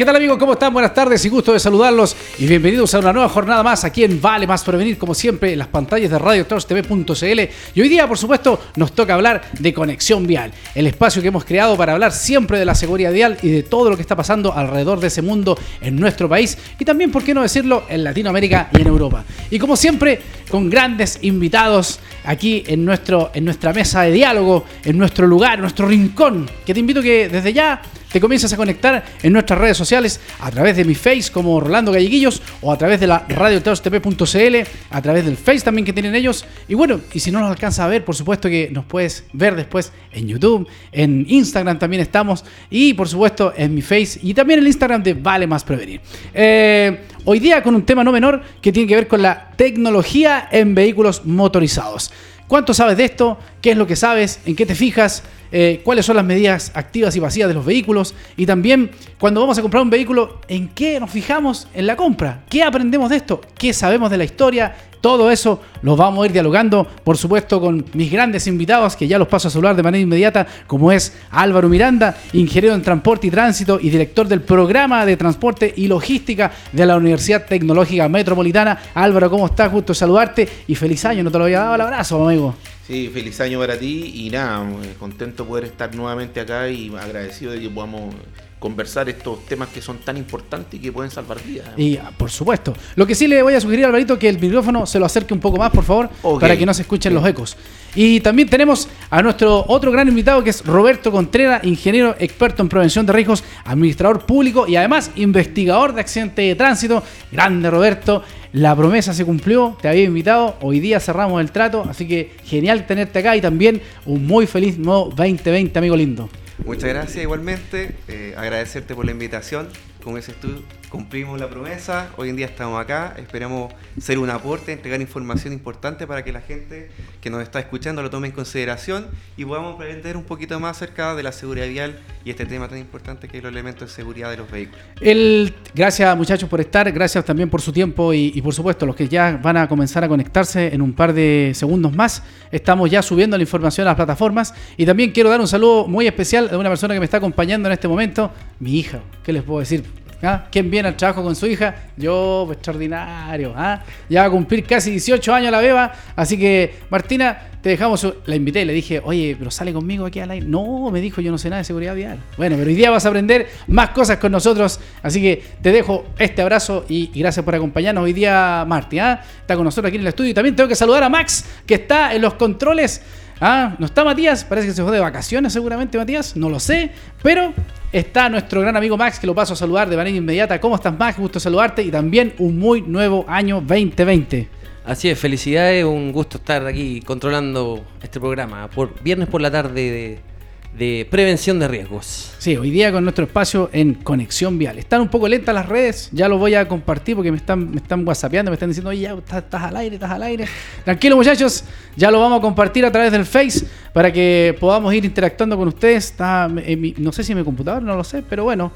¿Qué tal amigos? ¿Cómo están? Buenas tardes y gusto de saludarlos y bienvenidos a una nueva jornada más aquí en Vale Más Prevenir, como siempre, en las pantallas de RadioTV.cl. Y hoy día, por supuesto, nos toca hablar de Conexión Vial, el espacio que hemos creado para hablar siempre de la seguridad vial y de todo lo que está pasando alrededor de ese mundo en nuestro país y también, por qué no decirlo, en Latinoamérica y en Europa. Y como siempre, con grandes invitados aquí en, nuestro, en nuestra mesa de diálogo, en nuestro lugar, en nuestro rincón, que te invito que desde ya te comiences a conectar en nuestras redes sociales a través de mi face como Rolando Galleguillos o a través de la radioteostp.cl, a través del face también que tienen ellos. Y bueno, y si no nos alcanza a ver, por supuesto que nos puedes ver después en YouTube, en Instagram también estamos y por supuesto en mi face y también en el Instagram de Vale Más Prevenir. Eh, hoy día con un tema no menor que tiene que ver con la tecnología en vehículos motorizados. ¿Cuánto sabes de esto? ¿Qué es lo que sabes? ¿En qué te fijas? Eh, cuáles son las medidas activas y vacías de los vehículos y también cuando vamos a comprar un vehículo, en qué nos fijamos en la compra, qué aprendemos de esto, qué sabemos de la historia. Todo eso lo vamos a ir dialogando, por supuesto, con mis grandes invitados, que ya los paso a saludar de manera inmediata, como es Álvaro Miranda, ingeniero en transporte y tránsito y director del programa de transporte y logística de la Universidad Tecnológica Metropolitana. Álvaro, ¿cómo estás? Gusto saludarte y feliz año, no te lo había dado el abrazo, amigo. Sí, feliz año para ti y nada, eh, contento poder estar nuevamente acá y agradecido de que podamos conversar estos temas que son tan importantes y que pueden salvar vidas. Y ah, por supuesto. Lo que sí le voy a sugerir a Alvarito que el micrófono se lo acerque un poco más, por favor, para que no se escuchen los ecos. Y también tenemos a nuestro otro gran invitado que es Roberto Contreras, ingeniero experto en prevención de riesgos, administrador público y además investigador de accidentes de tránsito. Grande Roberto. La promesa se cumplió, te había invitado, hoy día cerramos el trato, así que genial tenerte acá y también un muy feliz nuevo 2020, amigo lindo. Muchas gracias igualmente, eh, agradecerte por la invitación, como dices tú, cumplimos la promesa, hoy en día estamos acá, esperamos ser un aporte, entregar información importante para que la gente que nos está escuchando lo tome en consideración y podamos aprender un poquito más acerca de la seguridad vial y este tema tan importante que es los elementos de seguridad de los vehículos. El, gracias muchachos por estar, gracias también por su tiempo y, y por supuesto los que ya van a comenzar a conectarse en un par de segundos más, estamos ya subiendo la información a las plataformas y también quiero dar un saludo muy especial a una persona que me está acompañando en este momento, mi hija, ¿qué les puedo decir? ¿Ah? ¿Quién viene al trabajo con su hija? Yo, pues, extraordinario. ¿ah? Ya va a cumplir casi 18 años la beba. Así que, Martina, te dejamos. La invité le dije, oye, pero sale conmigo aquí al aire. No, me dijo, yo no sé nada de seguridad vial. Bueno, pero hoy día vas a aprender más cosas con nosotros. Así que te dejo este abrazo y, gracias por acompañarnos hoy día, Marti. ¿ah? Está con nosotros aquí en el estudio. Y también tengo que saludar a Max, que está en los controles. Ah, no está Matías, parece que se fue de vacaciones seguramente Matías, no lo sé, pero está nuestro gran amigo Max, que lo paso a saludar de manera inmediata. ¿Cómo estás Max? Gusto saludarte y también un muy nuevo año 2020. Así es, felicidades, un gusto estar aquí controlando este programa por viernes por la tarde de de prevención de riesgos. Sí, hoy día con nuestro espacio en Conexión Vial. Están un poco lentas las redes, ya lo voy a compartir porque me están, me están whatsappeando, me están diciendo, oye, ya estás, al aire, estás al aire. Tranquilo muchachos, ya lo vamos a compartir a través del Face para que podamos ir interactuando con ustedes. Está, no sé si en mi computador, no lo sé, pero bueno.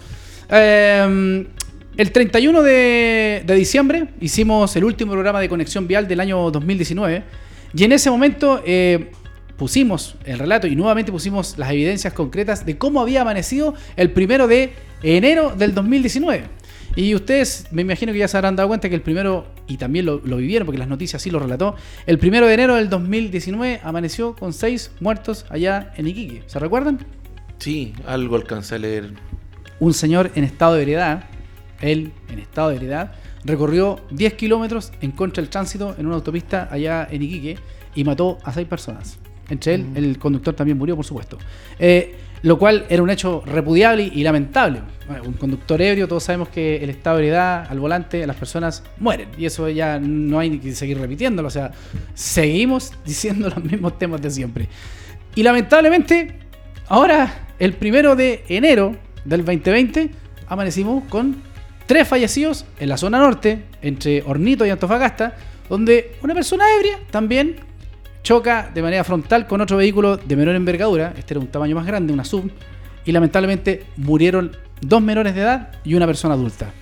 Em, el 31 de, de, diciembre hicimos el último programa de Conexión Vial del año 2019 y en ese momento... Eh, pusimos el relato y nuevamente pusimos las evidencias concretas de cómo había amanecido el primero de enero del 2019. Y ustedes me imagino que ya se habrán dado cuenta que el primero, y también lo, vivieron porque las noticias sí lo relató, el primero de enero del 2019 amaneció con seis muertos allá en Iquique. ¿Se recuerdan? Sí, algo alcancé a leer. Un señor en estado de ebriedad, él en estado de ebriedad, recorrió 10 kilómetros en contra del tránsito en una autopista allá en Iquique y mató a seis personas. Entre él, el conductor también murió, por supuesto. Eh, lo cual era un hecho repudiable y lamentable. un conductor ebrio, todos sabemos que el estado de ebriedad al volante, las personas mueren. Y eso ya no hay que seguir repitiéndolo. O sea, seguimos diciendo los mismos temas de siempre. Y lamentablemente, ahora, el primero de enero del 2020, amanecimos con tres fallecidos en la zona norte, entre Hornito y Antofagasta, donde una persona ebria también choca de manera frontal con otro vehículo de menor envergadura, este era un tamaño más grande, una sub, y lamentablemente murieron dos menores de edad y una persona adulta.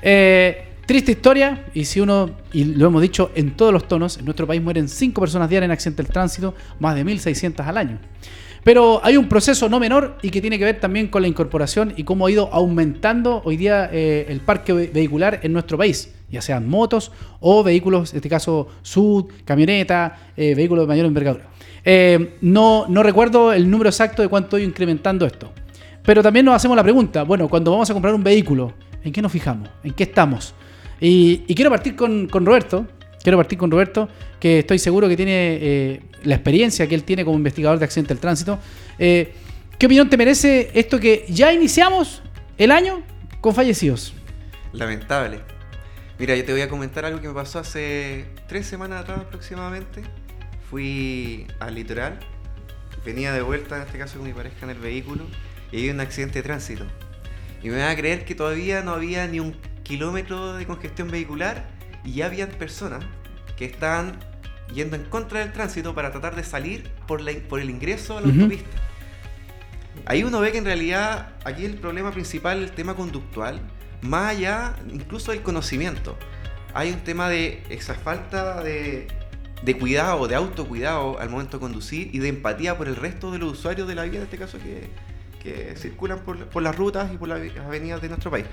Eh, triste historia, y si uno, y lo hemos dicho en todos los tonos, en nuestro país mueren cinco personas diarias en accidentes del tránsito, más de 1.600 al año. Pero hay un proceso no menor y que tiene que ver también con la incorporación y cómo ha ido aumentando hoy día eh, el parque ve- vehicular en nuestro país, ya sean motos o vehículos, en este caso sud, camioneta, eh, vehículos de mayor envergadura. Eh, no, no recuerdo el número exacto de cuánto ido incrementando esto. Pero también nos hacemos la pregunta, bueno, cuando vamos a comprar un vehículo, ¿en qué nos fijamos? ¿En qué estamos? Y, quiero partir con, con Roberto, quiero partir con Roberto, que estoy seguro que tiene eh, la experiencia que él tiene como investigador de accidentes del tránsito. ¿Qué opinión te merece esto que ya iniciamos el año con fallecidos? Lamentable. Mira, yo te voy a comentar algo que me pasó hace tres semanas atrás aproximadamente. Fui al litoral, venía de vuelta, en este caso con mi pareja en el vehículo, y hay un accidente de tránsito. Y me van a creer que todavía no había ni un kilómetro de congestión vehicular y ya habían personas que estaban yendo en contra del tránsito para tratar de salir por, la- por el ingreso a la autopista. Ahí uno ve que en realidad aquí el problema principal el tema conductual, más allá incluso del conocimiento. Hay un tema de esa falta de, de cuidado, de autocuidado al momento de conducir y de empatía por el resto de los usuarios de la vía, en este caso que, que circulan por, por las rutas y por las avenidas de nuestro país.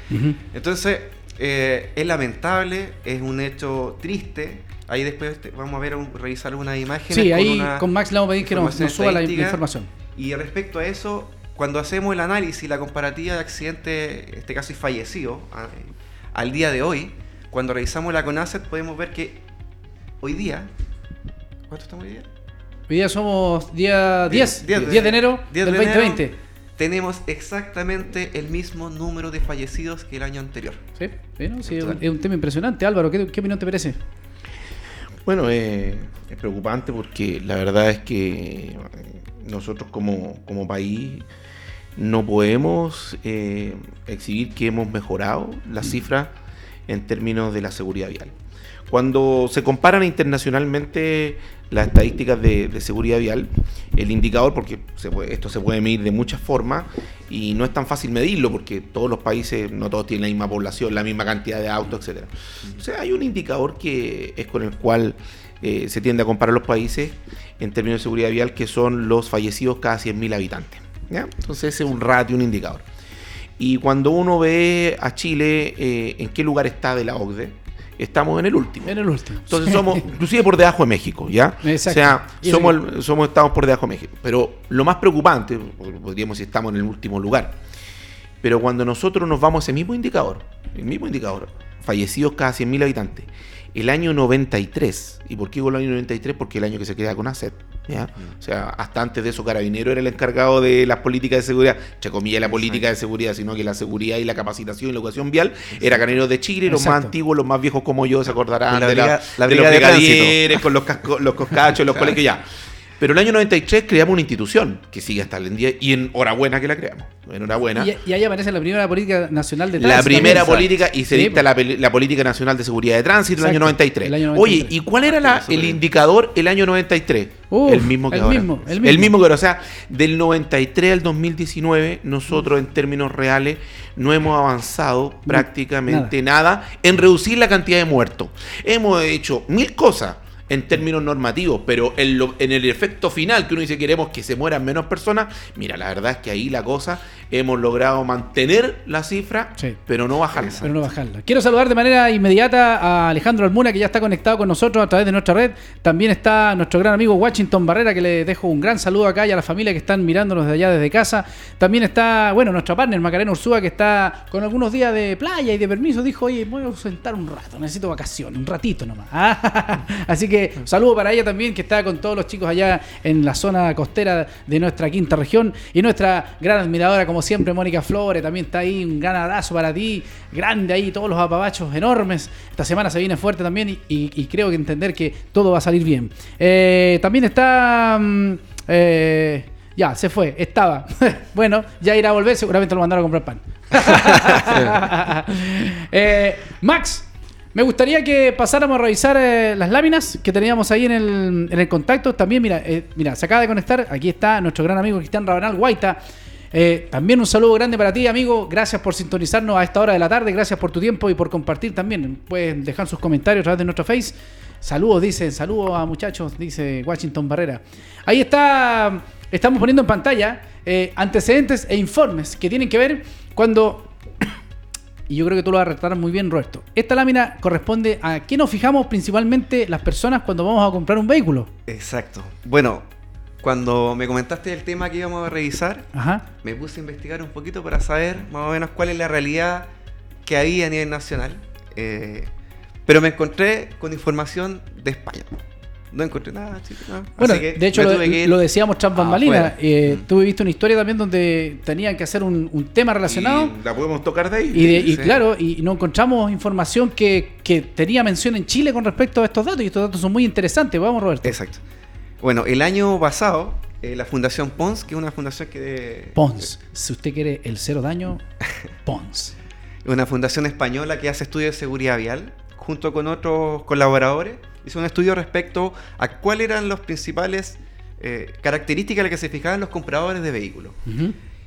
Entonces, eh, es lamentable, es un hecho triste. Ahí después vamos a ver, un- revisar algunas imágenes. Sí, con ahí una con Max le vamos a pedir que nos, nos suba la, información. Y respecto a eso, cuando hacemos el análisis, la comparativa de accidentes, en este caso y fallecidos, al día de hoy, cuando revisamos la CONACET podemos ver que hoy día, ¿cuánto estamos hoy día? Hoy día somos día 10, 10, de enero 10 del de enero, 2020. Tenemos exactamente el mismo número de fallecidos que el año anterior. Sí, sí, ¿no? Sí, es, un, es un tema impresionante. Álvaro, ¿qué, qué opinión te merece? Bueno, eh, es preocupante porque la verdad es que eh, nosotros como, como país no podemos eh, exhibir que hemos mejorado las cifras en términos de la seguridad vial. Cuando se comparan internacionalmente las estadísticas de, seguridad vial, el indicador, porque esto se puede medir de muchas formas y no es tan fácil medirlo porque todos los países, no todos tienen la misma población, la misma cantidad de autos, etc. O sea, hay un indicador que es con el cual eh, se tiende a comparar los países en términos de seguridad vial, que son los fallecidos cada 100.000 habitantes. Entonces ese es un ratio, un indicador. Y cuando uno ve a Chile eh, en qué lugar está de la OCDE, estamos en el último. En el último. Entonces somos inclusive por debajo de México, ¿ya? Exacto. O sea, somos, el- somos estados por debajo de México. Pero lo más preocupante, podríamos decir estamos en el último lugar, pero cuando nosotros nos vamos a ese mismo indicador, el mismo indicador, fallecidos cada 100.000 habitantes, el año 93, ¿y por qué digo el año 93? Porque el año que se crea con ACET, ¿ya? O sea, hasta antes de eso Carabinero era el encargado de las políticas de seguridad, entre comillas la política de seguridad, sino que la seguridad y la capacitación y la educación vial era Carabineros de Chile, los más Exacto. antiguos, los más viejos como yo se acordarán La de, la- briga- la de briga los de brigadieres, con los, casco- los coscachos, los colegios, ya. Pero el año 93 creamos una institución que sigue hasta el día y enhorabuena que la creamos. Enhorabuena. Y, y ahí aparece la primera política nacional de La tránsito primera también. política y se Sí, dicta la, peli- la Política Nacional de Seguridad de Tránsito el año Exacto, 93. el año Oye, 93. ¿y cuál era la- el indicador el año 93? Uf, el mismo que el ahora. mismo, el mismo. que ahora. O sea, del 93 al 2019, nosotros en términos reales no hemos avanzado prácticamente nada. en reducir la cantidad de muertos. Hemos hecho mil cosas en términos normativos, pero en, lo- en el efecto final, que uno dice queremos que se mueran menos personas, mira, la verdad es que ahí la cosa hemos logrado mantener la cifra, Sí. pero no bajarla. pero no bajarla. Quiero saludar de manera inmediata a Alejandro Almuna, que ya está conectado con nosotros a través de nuestra red. También está nuestro gran amigo Washington Barrera, que le dejo un gran saludo acá y a la familia que están mirándonos de allá desde casa. También está, bueno, nuestra partner Macarena Ursúa, que está con algunos días de playa y de permiso. Dijo, oye, voy a sentar un rato, necesito vacaciones, un ratito nomás. Así que saludo para ella también, que está con todos los chicos allá en la zona costera de nuestra quinta región. Y nuestra gran admiradora, como siempre, Mónica Flores, también está ahí. Un gran abrazo para ti. Grande ahí, todos los apabachos enormes. Esta semana se viene fuerte también y, y- y creo que entender que todo va a salir bien. Eh, también está... mm, eh, ya, se fue, estaba. bueno, ya irá a volver, seguramente lo mandaron a comprar pan. Eh, Max, me gustaría que pasáramos a revisar eh, las láminas que teníamos ahí en el, contacto. También, mira, eh, mira, se acaba de conectar. Aquí está nuestro gran amigo Cristian Rabanal Guaita. Eh, también un saludo grande para ti, amigo. Gracias por sintonizarnos a esta hora de la tarde. Gracias por tu tiempo y por compartir también. Pueden dejar sus comentarios a través de nuestro Face. Saludos, dice. Saludos a muchachos, dice Washington Barrera. Ahí está estamos poniendo en pantalla antecedentes e informes que tienen que ver cuando y yo creo que tú lo vas a retratar muy bien, Roberto. Esta lámina corresponde a qué nos fijamos principalmente las personas cuando vamos a comprar un vehículo. Exacto. Bueno, cuando me comentaste el tema que íbamos a revisar, Ajá. me puse a investigar un poquito para saber más o menos cuál es la realidad que había a nivel nacional. Eh, pero me encontré con información de España. No encontré nada, chicos. no. Bueno, de hecho lo, tuve que ir lo decíamos tras bambalinas. Eh, Mm. Tú viste una historia también donde tenían que hacer un, un tema relacionado. Y la podemos tocar de ahí. Y, de- y Sí. claro, y no encontramos información que, que tenía mención en Chile con respecto a estos datos. Y estos datos son muy interesantes. Vamos, Roberto. Exacto. Bueno, el año pasado, eh, la Fundación Pons, que es una fundación que... Pons. Si usted quiere el cero daño, Pons. una fundación española que hace estudios de seguridad vial, junto con otros colaboradores, hizo un estudio respecto a cuáles eran las principales eh, características en las que se fijaban los compradores de vehículos.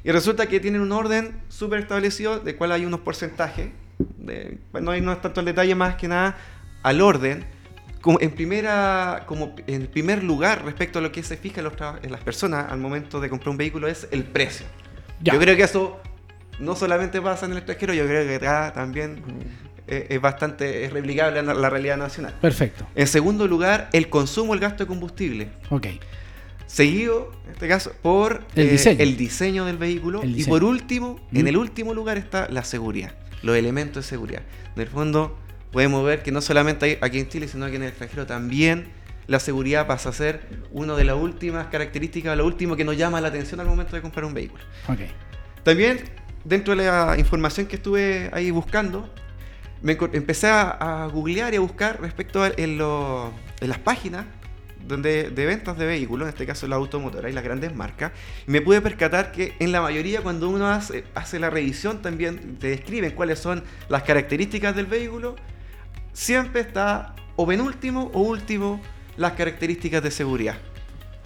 Y resulta que tienen un orden súper establecido, de cual hay unos porcentajes, de, bueno, ahí no es tanto el detalle más que nada, al orden, como en, primera, como en primer lugar respecto a lo que se fija en, los en las personas al momento de comprar un vehículo es el precio. Ya. Yo creo que eso no solamente pasa en el extranjero, yo creo que acá también eh, es bastante es replicable a la- realidad nacional. Perfecto. En segundo lugar, el consumo, el gasto de combustible. Ok. Seguido, en este caso, por El eh, diseño. el diseño del vehículo. Y por último, Mm. en el último lugar está la seguridad, los elementos de seguridad. En el fondo, podemos ver que no solamente aquí en Chile, sino que en el extranjero también la seguridad pasa a ser una de las últimas características, lo último que nos llama la atención al momento de comprar un vehículo. Ok. También, dentro de la información que estuve ahí buscando, me empecé a, a googlear y a buscar respecto a en, lo- en las páginas donde, de ventas de vehículos, en este caso la automotora y las grandes marcas, y me pude percatar que en la mayoría cuando uno hace, hace la revisión también te describen cuáles son las características del vehículo, siempre está o penúltimo o último las características de seguridad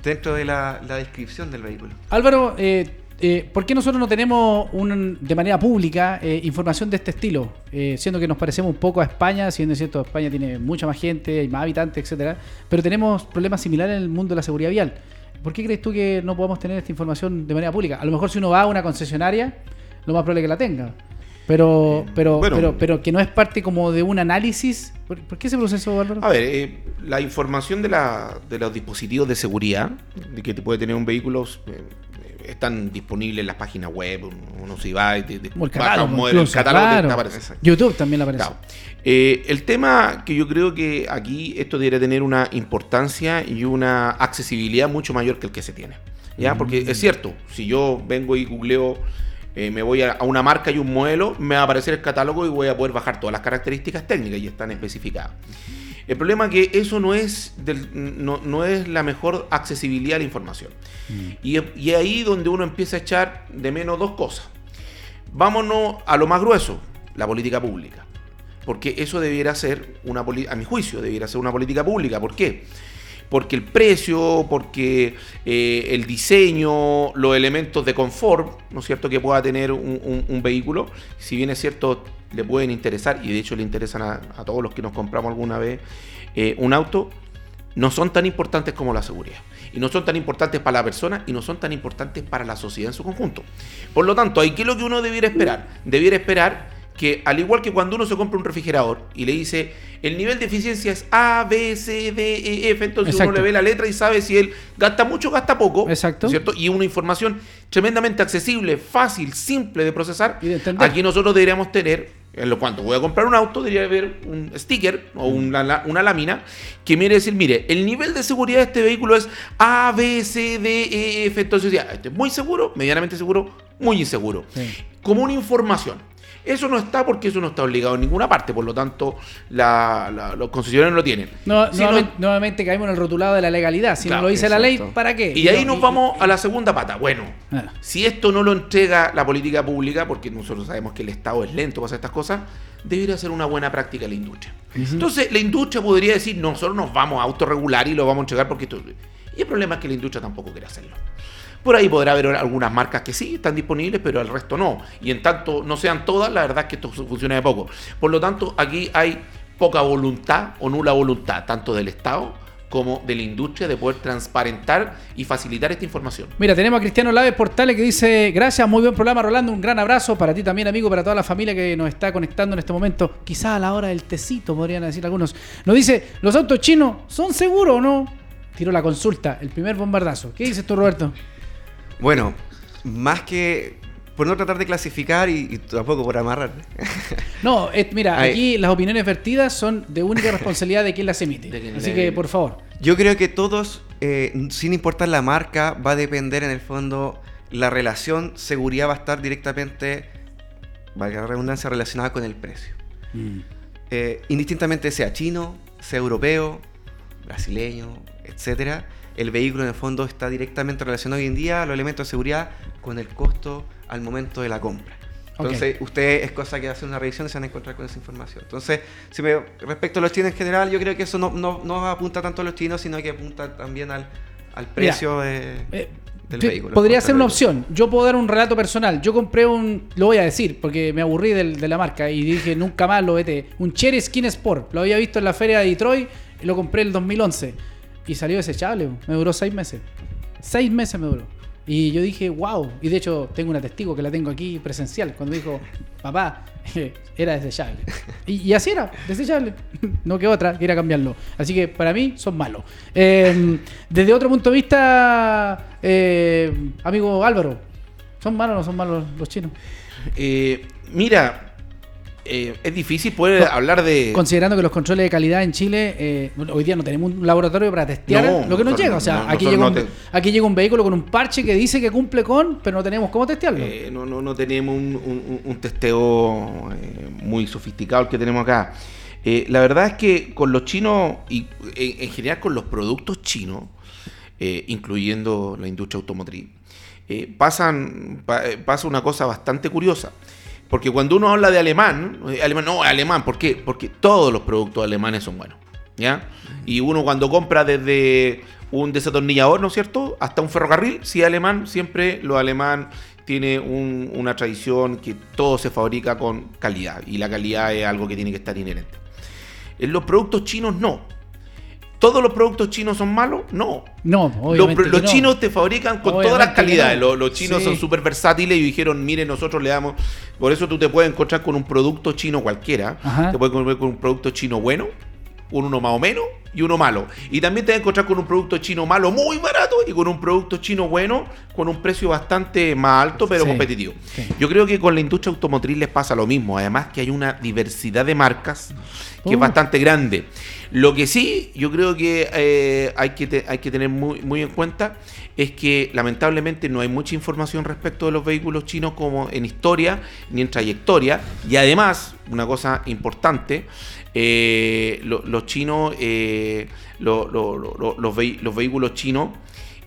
dentro de la, la descripción del vehículo. Álvaro, eh, eh, ¿por qué nosotros no tenemos un- de manera pública eh, información de este estilo? Eh, siendo que nos parecemos un poco a España, siendo cierto, España tiene mucha más gente, hay más habitantes, etcétera, pero tenemos problemas similares en el mundo de la seguridad vial. ¿Por qué crees tú que no podemos tener esta información de manera pública? A lo mejor si uno va a una concesionaria, lo más probable es que la tenga. Pero, pero, bueno. pero, pero que no es parte como de un análisis. ¿Por, por qué ese proceso, Álvaro? A ver, eh, la información de, la, de los dispositivos de seguridad de que te puede tener un vehículo eh, están disponibles en las páginas web. Uno, se va y te, te el baja catálogo, un modelo, el catálogo claro. te aparece. YouTube también aparece. Claro. Eh, el tema que yo creo que aquí esto debería tener una importancia y una accesibilidad mucho mayor que el que se tiene. ¿ya? Porque es cierto, si yo vengo y googleo, eh, me voy a, a una marca y un modelo, me va a aparecer el catálogo y voy a poder bajar todas las características técnicas y están especificadas. El problema es que eso no es, del- no, no es la mejor accesibilidad a la información. Y, y ahí donde uno empieza a echar de menos dos cosas. Vámonos a lo más grueso, la política pública. Porque eso debiera ser una a mi juicio, debiera ser una política pública. ¿Por qué? Porque el precio, porque eh, el diseño, los elementos de confort, ¿no es cierto?, que pueda tener un, un- un vehículo, si bien es cierto, le pueden interesar, y de hecho le interesan a, todos los que nos compramos alguna vez eh, un auto, no son tan importantes como la seguridad. Y no son tan importantes para la persona y no son tan importantes para la sociedad en su conjunto. Por lo tanto, ¿hay qué es lo que uno debiera esperar? Debiera esperar que, al igual que cuando uno se compra un refrigerador y le dice el nivel de eficiencia es A, B, C, D, E, F, entonces Exacto. uno le ve la letra y sabe si él gasta mucho o gasta poco. Exacto. ¿no es ¿cierto? Y una información tremendamente accesible, fácil, simple de procesar. Y de. Aquí nosotros deberíamos tener, en lo cuanto voy a comprar un auto, debería haber un sticker o una, la- una lámina que me decir, mire, el nivel de seguridad de este vehículo es A, B, C, D, E, F. Entonces, ya, este es muy seguro, medianamente seguro, muy inseguro. Sí. Como una información. Eso no está porque eso no está obligado en ninguna parte, por lo tanto, la- la- los concesionarios no lo tienen. No, Si no- nuevamente, nuevamente caemos en el rotulado de la legalidad. Si Claro, no lo dice la ley. ¿para qué? y ahí no- nos vamos a la segunda pata. Bueno, Ah. si esto no lo entrega la política pública, porque nosotros sabemos que el Estado es lento para hacer estas cosas, debería ser una buena práctica la industria. Entonces, la industria podría decir, nosotros nos vamos a autorregular y lo vamos a entregar porque esto... Y el problema es que la industria tampoco quiere hacerlo. Por ahí podrá haber algunas marcas que sí están disponibles, pero el resto no. Y en tanto no sean todas, la verdad es que esto funciona de poco. Por lo tanto, aquí hay poca voluntad o nula voluntad, tanto del Estado como de la industria de poder transparentar y facilitar esta información. Mira, tenemos a Cristiano Laves Portales que dice, gracias, muy buen programa, Rolando, un gran abrazo para ti también, amigo, para toda la familia que nos está conectando en este momento, quizá a la hora del tecito, podrían decir algunos. Nos dice, ¿los autos chinos son seguros o no? Tiró la consulta, el primer bombardazo. ¿Qué dices tú, Roberto? Bueno, más que por no tratar de clasificar y, y tampoco por amarrar. No, es- mira, aquí las opiniones vertidas son de única responsabilidad de quien las emite. Quien Así que, por favor. Yo creo que todos, eh, sin importar la marca, va a depender en el fondo la relación, seguridad va a estar directamente, valga la redundancia, relacionada con el precio. Eh, indistintamente sea chino, sea europeo, brasileño, etcétera, el vehículo en el fondo está directamente relacionado hoy en día los elementos de seguridad con el costo al momento de la compra. Entonces, usted es cosa que hace una revisión y se van a encontrar con esa información. Entonces, si me, respecto a los chinos en general, yo creo que eso no, no, no apunta tanto a los chinos, sino que apunta también al, al precio de- Eh, del vehículo. Podría ser una opción. Yo puedo dar un relato personal. Yo compré un, lo voy a decir porque me aburrí del- de la marca y dije nunca más lo vete. Un Cherry Skin Sport. Lo había visto en la feria de Detroit y lo compré en el 2011 y salió desechable. Me duró seis meses. Seis meses me duró. Y yo dije, wow. Y de hecho tengo una testigo que la tengo aquí presencial cuando dijo, papá, era desechable. Y, así era, desechable. No quedó otra, que era cambiarlo. Así que para mí son malos. Eh, desde otro punto de vista, eh, amigo Álvaro, ¿son malos o no son malos los chinos? Eh, mira, eh, es difícil poder hablar de... Considerando que los controles de calidad en Chile, eh, hoy día no tenemos un laboratorio para testear No, lo que nos llega. O sea, no, aquí, llega un, te- aquí llega un vehículo con un parche que dice que cumple con, pero no tenemos cómo testearlo. Eh, no, no, no tenemos un, un- un testeo eh, muy sofisticado el que tenemos acá. La verdad es que con los chinos y en, en general con los productos chinos, incluyendo la industria automotriz, pasan, pa- pasa una cosa bastante curiosa. Porque cuando uno habla de alemán, eh, alemán, no, alemán, ¿por qué? Porque todos los productos alemanes son buenos. ¿Ya? Y uno cuando compra desde un desatornillador, ¿no es cierto? Hasta un ferrocarril, si es alemán, siempre lo alemán tiene un- una tradición que todo se fabrica con calidad. Y la calidad es algo que tiene que estar inherente. En los productos chinos no. ¿Todos los productos chinos son malos? No. No, Los, obviamente. los no. chinos te fabrican con Obviamente todas las calidades. no. Los, los chinos Sí. son súper versátiles y dijeron, mire, nosotros le damos... Por eso tú te puedes encontrar con un producto chino cualquiera. Ajá. Te puedes encontrar con un producto chino bueno, con uno más o menos y uno malo. Y también te vas a encontrar con un producto chino malo muy barato y con un producto chino bueno con un precio bastante más alto pero Sí. competitivo. Sí. Yo creo que con la industria automotriz les pasa lo mismo. Además que hay una diversidad de marcas que es Oh. bastante grande. Lo que sí, yo creo que eh, hay que, te- hay que tener muy, muy en cuenta es que lamentablemente no hay mucha información respecto de los vehículos chinos como en historia ni en trayectoria. Y además, una cosa importante, eh, lo- los chinos, eh, lo- lo- lo- lo- los, vehículos chinos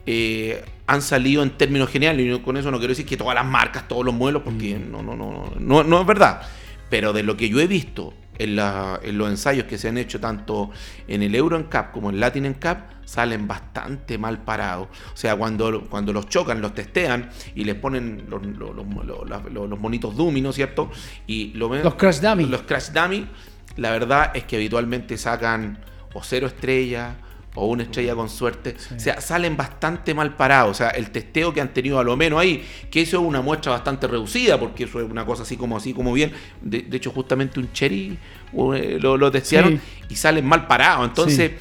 eh, han salido en términos generales. Y con eso no quiero decir que todas las marcas, todos los modelos, porque no, no, no, no, no es verdad. Pero de lo que yo he visto en, la- en los ensayos que se han hecho tanto en el Euro NCAP como en Latin NCAP, salen bastante mal parados. O sea, cuando, cuando los chocan, los testean y les ponen los- los- los monitos dummy, ¿no es cierto? Y lo ven- Los crash dummy. Los crash dummy, la verdad es que habitualmente sacan o cero estrellas o una estrella con suerte. O sea, salen bastante mal parados. O sea, el testeo que han tenido a lo menos ahí, que eso es una muestra bastante reducida, porque eso es una cosa así como así como bien. De, de hecho, justamente un cherry eh, lo, lo testearon Sí. y salen mal parados. Entonces.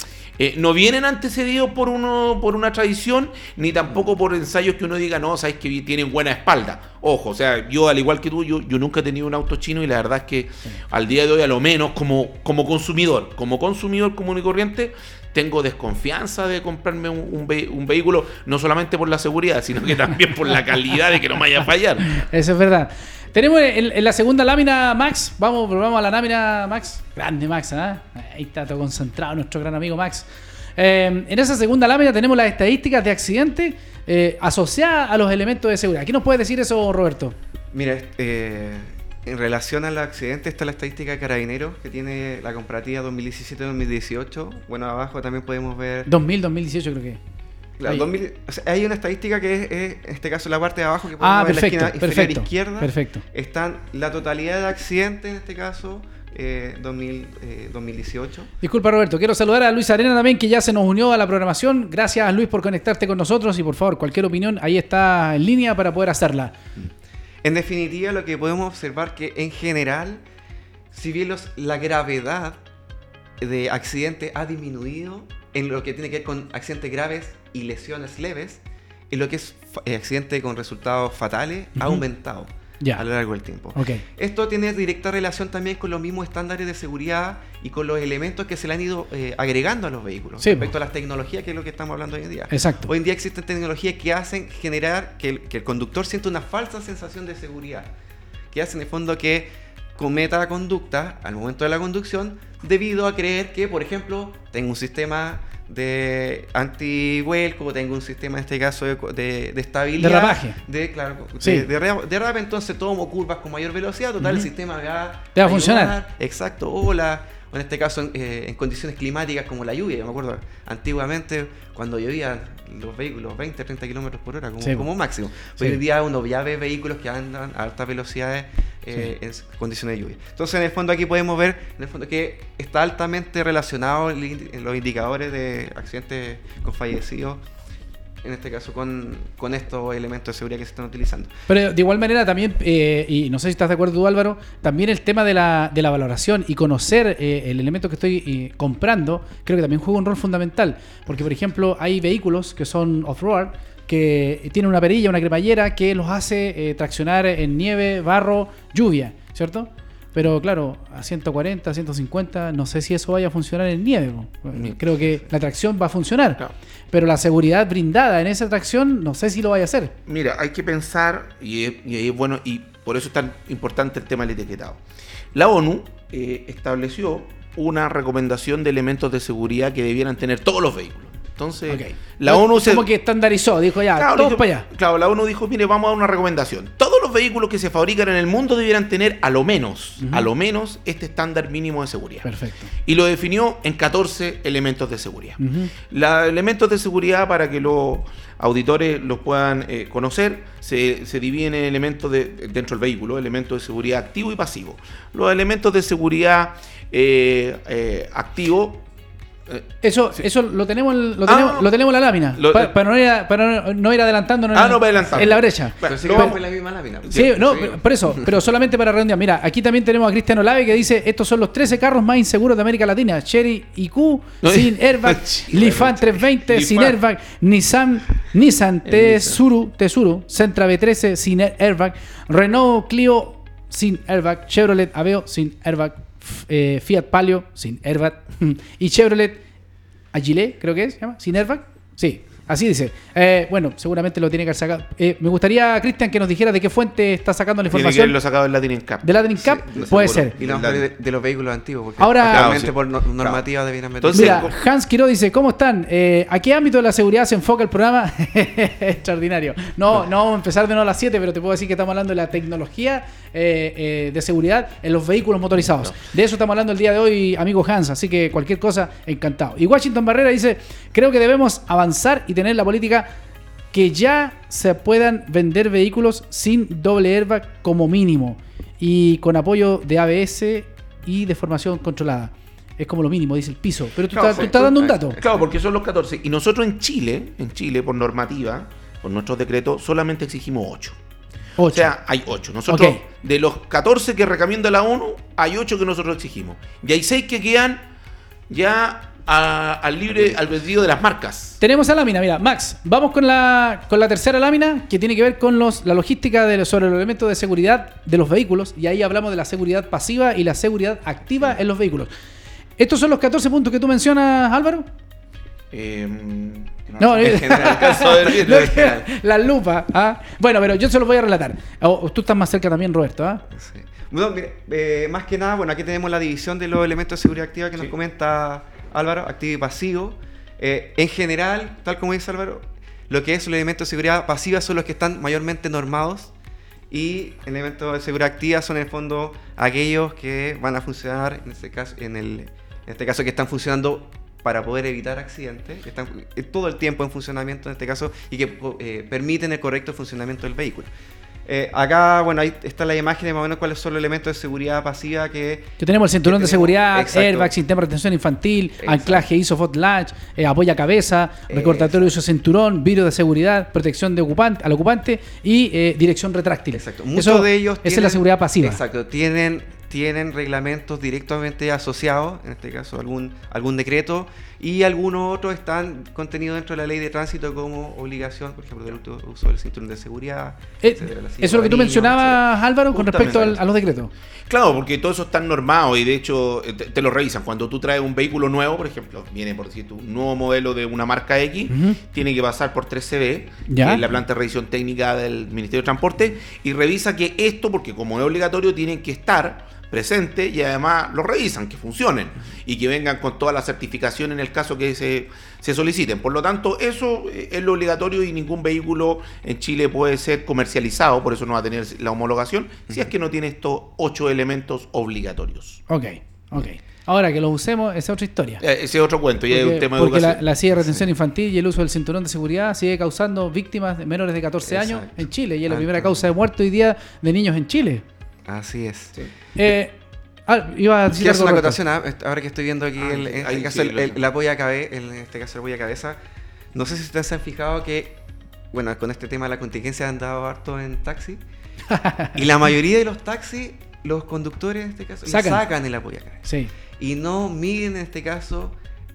Eh, no vienen antecedidos por uno por una tradición ni tampoco por ensayos que uno diga no sabes que tienen buena espalda ojo o sea yo al igual que tú yo, yo nunca he tenido un auto chino y la verdad es que al día de hoy a lo menos como como consumidor como consumidor común y corriente tengo desconfianza de comprarme un, un ve- un vehículo no solamente por la seguridad sino que también por la calidad de que no me vaya a fallar Eso es verdad. Tenemos en, en la segunda lámina, Max. Vamos, vamos a la lámina, Max. Grande, Max, ¿ah? Ahí está todo concentrado nuestro gran amigo Max. Eh, en esa segunda lámina tenemos las estadísticas de accidentes eh, asociadas a los elementos de seguridad. ¿Qué nos puede decir eso, Roberto? Mira, eh, en relación al accidente está la estadística de carabineros que tiene la comparativa 2017-2018. Bueno, abajo también podemos ver... 2000, 2018 creo que. la ahí. 2000 o sea, hay una estadística que es, es, en este caso, la parte de abajo que podemos Ah, ver en la perfecto, esquina perfecto. izquierda. Perfecto. Están la totalidad de accidentes, en este caso, eh, 2000, eh, 2018. Disculpa Roberto, quiero saludar a Luis Arena también que ya se nos unió a la programación. Gracias Luis por conectarte con nosotros y por favor cualquier opinión ahí está en línea para poder hacerla. En definitiva, lo que podemos observar que en general, si bien los, la gravedad de accidente ha disminuido en lo que tiene que ver con accidentes graves y lesiones leves, en lo que es eh, accidente con resultados fatales ha aumentado Ya. a lo largo del tiempo. Esto tiene directa relación también con los mismos estándares de seguridad y con los elementos que se le han ido eh, agregando a los vehículos Sí, respecto a las tecnologías, que es lo que estamos hablando hoy en día. Exacto. Hoy en día existen tecnologías que hacen generar que el, que el conductor sienta una falsa sensación de seguridad, que hacen en el fondo que cometa conducta al momento de la conducción debido a creer que, por ejemplo, tengo un sistema de anti-vuelco, tengo un sistema en este caso de, de- de estabilidad. Derrapaje. De, claro, Sí. de, de derrape, entonces tomo curvas con mayor velocidad, total, el sistema va, Te va a ayudar. funcionar. Exacto, o, la- o en este caso en, eh, en condiciones climáticas como la lluvia. Yo me acuerdo antiguamente cuando llovía los vehículos 20, 30 kilómetros por hora como, Sí. como máximo. Sí. Hoy en día uno ya ve vehículos que andan a altas velocidades eh, en condiciones de lluvia. Entonces en el fondo aquí podemos ver en el fondo que está altamente relacionado en los indicadores de accidentes con fallecidos. En este caso con, con estos elementos de seguridad que se están utilizando. Pero de igual manera también, eh, y no sé si estás de acuerdo tú Álvaro, también el tema de la, de la valoración y conocer eh, el elemento que estoy eh, comprando, creo que también juega un rol fundamental. Porque, por ejemplo, hay vehículos que son off-road, que tienen una perilla, una cremallera, que los hace eh, traccionar en nieve, barro, lluvia, ¿cierto? Pero claro, a 140, 150, no sé si eso vaya a funcionar en nieve. po. Creo que la tracción va a funcionar. Pero la seguridad brindada en esa tracción, no sé si lo vaya a hacer. Mira, hay que pensar, y es, y es bueno, y por eso es tan importante el tema del etiquetado. La ONU eh, estableció una recomendación de elementos de seguridad que debieran tener todos los vehículos. Entonces, la ONU se... Como que estandarizó, dijo ya, Claro, todos dijo- para allá. Claro, la ONU dijo, mire, vamos a dar una recomendación. Todos los vehículos que se fabrican en el mundo debieran tener a lo menos, a lo menos, este estándar mínimo de seguridad. Perfecto. Y lo definió en 14 elementos de seguridad. Los elementos de seguridad, para que los auditores los puedan eh, conocer, se, se dividen en elementos de, dentro del vehículo, elementos de seguridad activo y pasivo. Los elementos de seguridad eh, eh, activo, Eso, Sí. eso lo tenemos, Ah, tenemos, lo tenemos en la lámina. Lo- Pa- para, no ir, a- para no- Ah, en, no, para adelantar. en la brecha. Pero sí la misma lámina. No, Sí. por eso, pero solamente para redondear. Mira, aquí también tenemos a Cristiano Lave que dice: Estos son los 13 carros más inseguros de América Latina. Cherry IQ No, sin airbag, Lifan bueno, 320 sin airbag, Nissan, Nissan El Tsuru, Tsuru, Sentra B13 sin airbag, Renault Clio sin airbag, Chevrolet Aveo sin airbag, eh, Fiat Palio sin airbag y Chevrolet Agile, creo que es, ¿se llama? ¿Sin airbag? Sí, así dice. Eh, bueno, seguramente lo tiene que haber sacado. Eh, me gustaría, Cristian, que nos dijera de qué fuente está sacando la tiene que información. haberlo sacado en Latin Cup. ¿De Latin Cup? Sí, Puede seguro. ser. Y vamos a hablar de, de los vehículos antiguos, porque Ahora- Claro, por sí. no- normativa debieran meter. Entonces, Mira, ¿cómo- Hans Quiro dice, ¿cómo están? Eh, ¿A qué ámbito de la seguridad se enfoca el programa? Extraordinario. No, no vamos a empezar de nuevo a las 7, pero te puedo decir que estamos hablando de la tecnología eh, eh, de seguridad en los vehículos motorizados. De eso estamos hablando el día de hoy, amigo Hans, así que cualquier cosa, encantado. Y Washington Barrera dice, creo que debemos avanzar y tener la política que ya se puedan vender vehículos sin doble airbag como mínimo y con apoyo de ABS y de formación controlada. Es como lo mínimo, dice el piso. Pero tú, Claro, estás, tú sí. estás dando un dato. Claro, porque son los 14. Y nosotros en Chile, en Chile, por normativa, por nuestros decretos, solamente exigimos 8. O Ocho. sea, hay 8. Nosotros, de los 14 que recomienda la ONU, hay 8 que nosotros exigimos. Y hay 6 que quedan ya a- al libre albedrío de las marcas. Tenemos a lámina, mira, Max, vamos con la, con la tercera lámina que tiene que ver con los, la logística de, los- sobre los elementos de seguridad de los vehículos y ahí hablamos de la seguridad pasiva y la seguridad activa en los vehículos. ¿Estos son los 14 puntos que tú mencionas, Álvaro? Eh, No, en eh, general, bien, No, en general. la lupa. ¿ah? Bueno, pero yo se los voy a relatar. O- tú estás más cerca también, Roberto. ¿ah? Sí. Bueno, mire, eh, más que nada, bueno, aquí tenemos la división de los elementos de seguridad activa que nos comenta Álvaro, activo y pasivo. Eh, en general, tal como dice Álvaro, lo que es los elementos de seguridad pasiva son los que están mayormente normados y elementos de seguridad activa son en el fondo aquellos que van a funcionar, en este caso, en, el, en este caso que están funcionando para poder evitar accidentes, que están eh, todo el tiempo en funcionamiento en este caso y que eh, permiten el correcto funcionamiento del vehículo. Eh, acá, bueno, ahí está la imagen de más o menos cuáles son los elementos de seguridad pasiva que... Que tenemos el cinturón que de tenemos- seguridad, exacto. airbag, sistema de retención infantil, Exacto. anclaje ISOFOT latch, eh, apoya cabeza, recordatorio de uso de cinturón, vidrio de seguridad, protección de ocupante, al ocupante y eh, dirección retráctil. Exacto. Muchos de ellos Esa es la seguridad pasiva. Exacto. Tienen, tienen reglamentos directamente asociados, en este caso algún, algún decreto, y algunos otros están contenidos dentro de la ley de tránsito como obligación, por ejemplo, del uso- del cinturón de seguridad. Eh, etcétera, eso es lo que tú mencionabas, etcétera. Álvaro, con respecto al- a los decretos. Claro, porque todo eso está normado y de hecho eh, te, te lo revisan. Cuando tú traes un vehículo nuevo, por ejemplo, viene por decir un nuevo modelo de una marca X, tiene que pasar por 3CB, Ya. que es la planta de revisión técnica del Ministerio de Transporte, y revisa que esto, porque como es obligatorio, tienen que estar presentes y además lo revisan, que funcionen y que vengan con toda la certificación en el caso que se, se soliciten. Por lo tanto, eso eh, es lo obligatorio y ningún vehículo en Chile puede ser comercializado, por eso no va a tener la homologación, si es que no tiene estos ocho elementos obligatorios. Ok, ok. Ahora que los usemos, esa es otra historia. Eh, Ese es otro cuento, y es Porque, un tema de porque la, educación. la silla de retención infantil y el uso del cinturón de seguridad sigue causando víctimas de menores de 14 años en Chile y es la primera causa de muerte hoy día de niños en Chile. Así es. Sí. Eh, ah, iba a decir Quiero hacer algo, una acotación, ah, ahora que estoy viendo aquí, Ah, el, en ahí este sí, caso, el, el- sé. el apoyo a cabeza, en este caso el apoyo a cabeza, no sé si ustedes se han fijado que, bueno, con este tema de la contingencia han dado harto en taxi, y la mayoría de los taxis, los conductores en este caso, Sacan. sacan, el apoyo a cabeza. Sí, Y no miden en este caso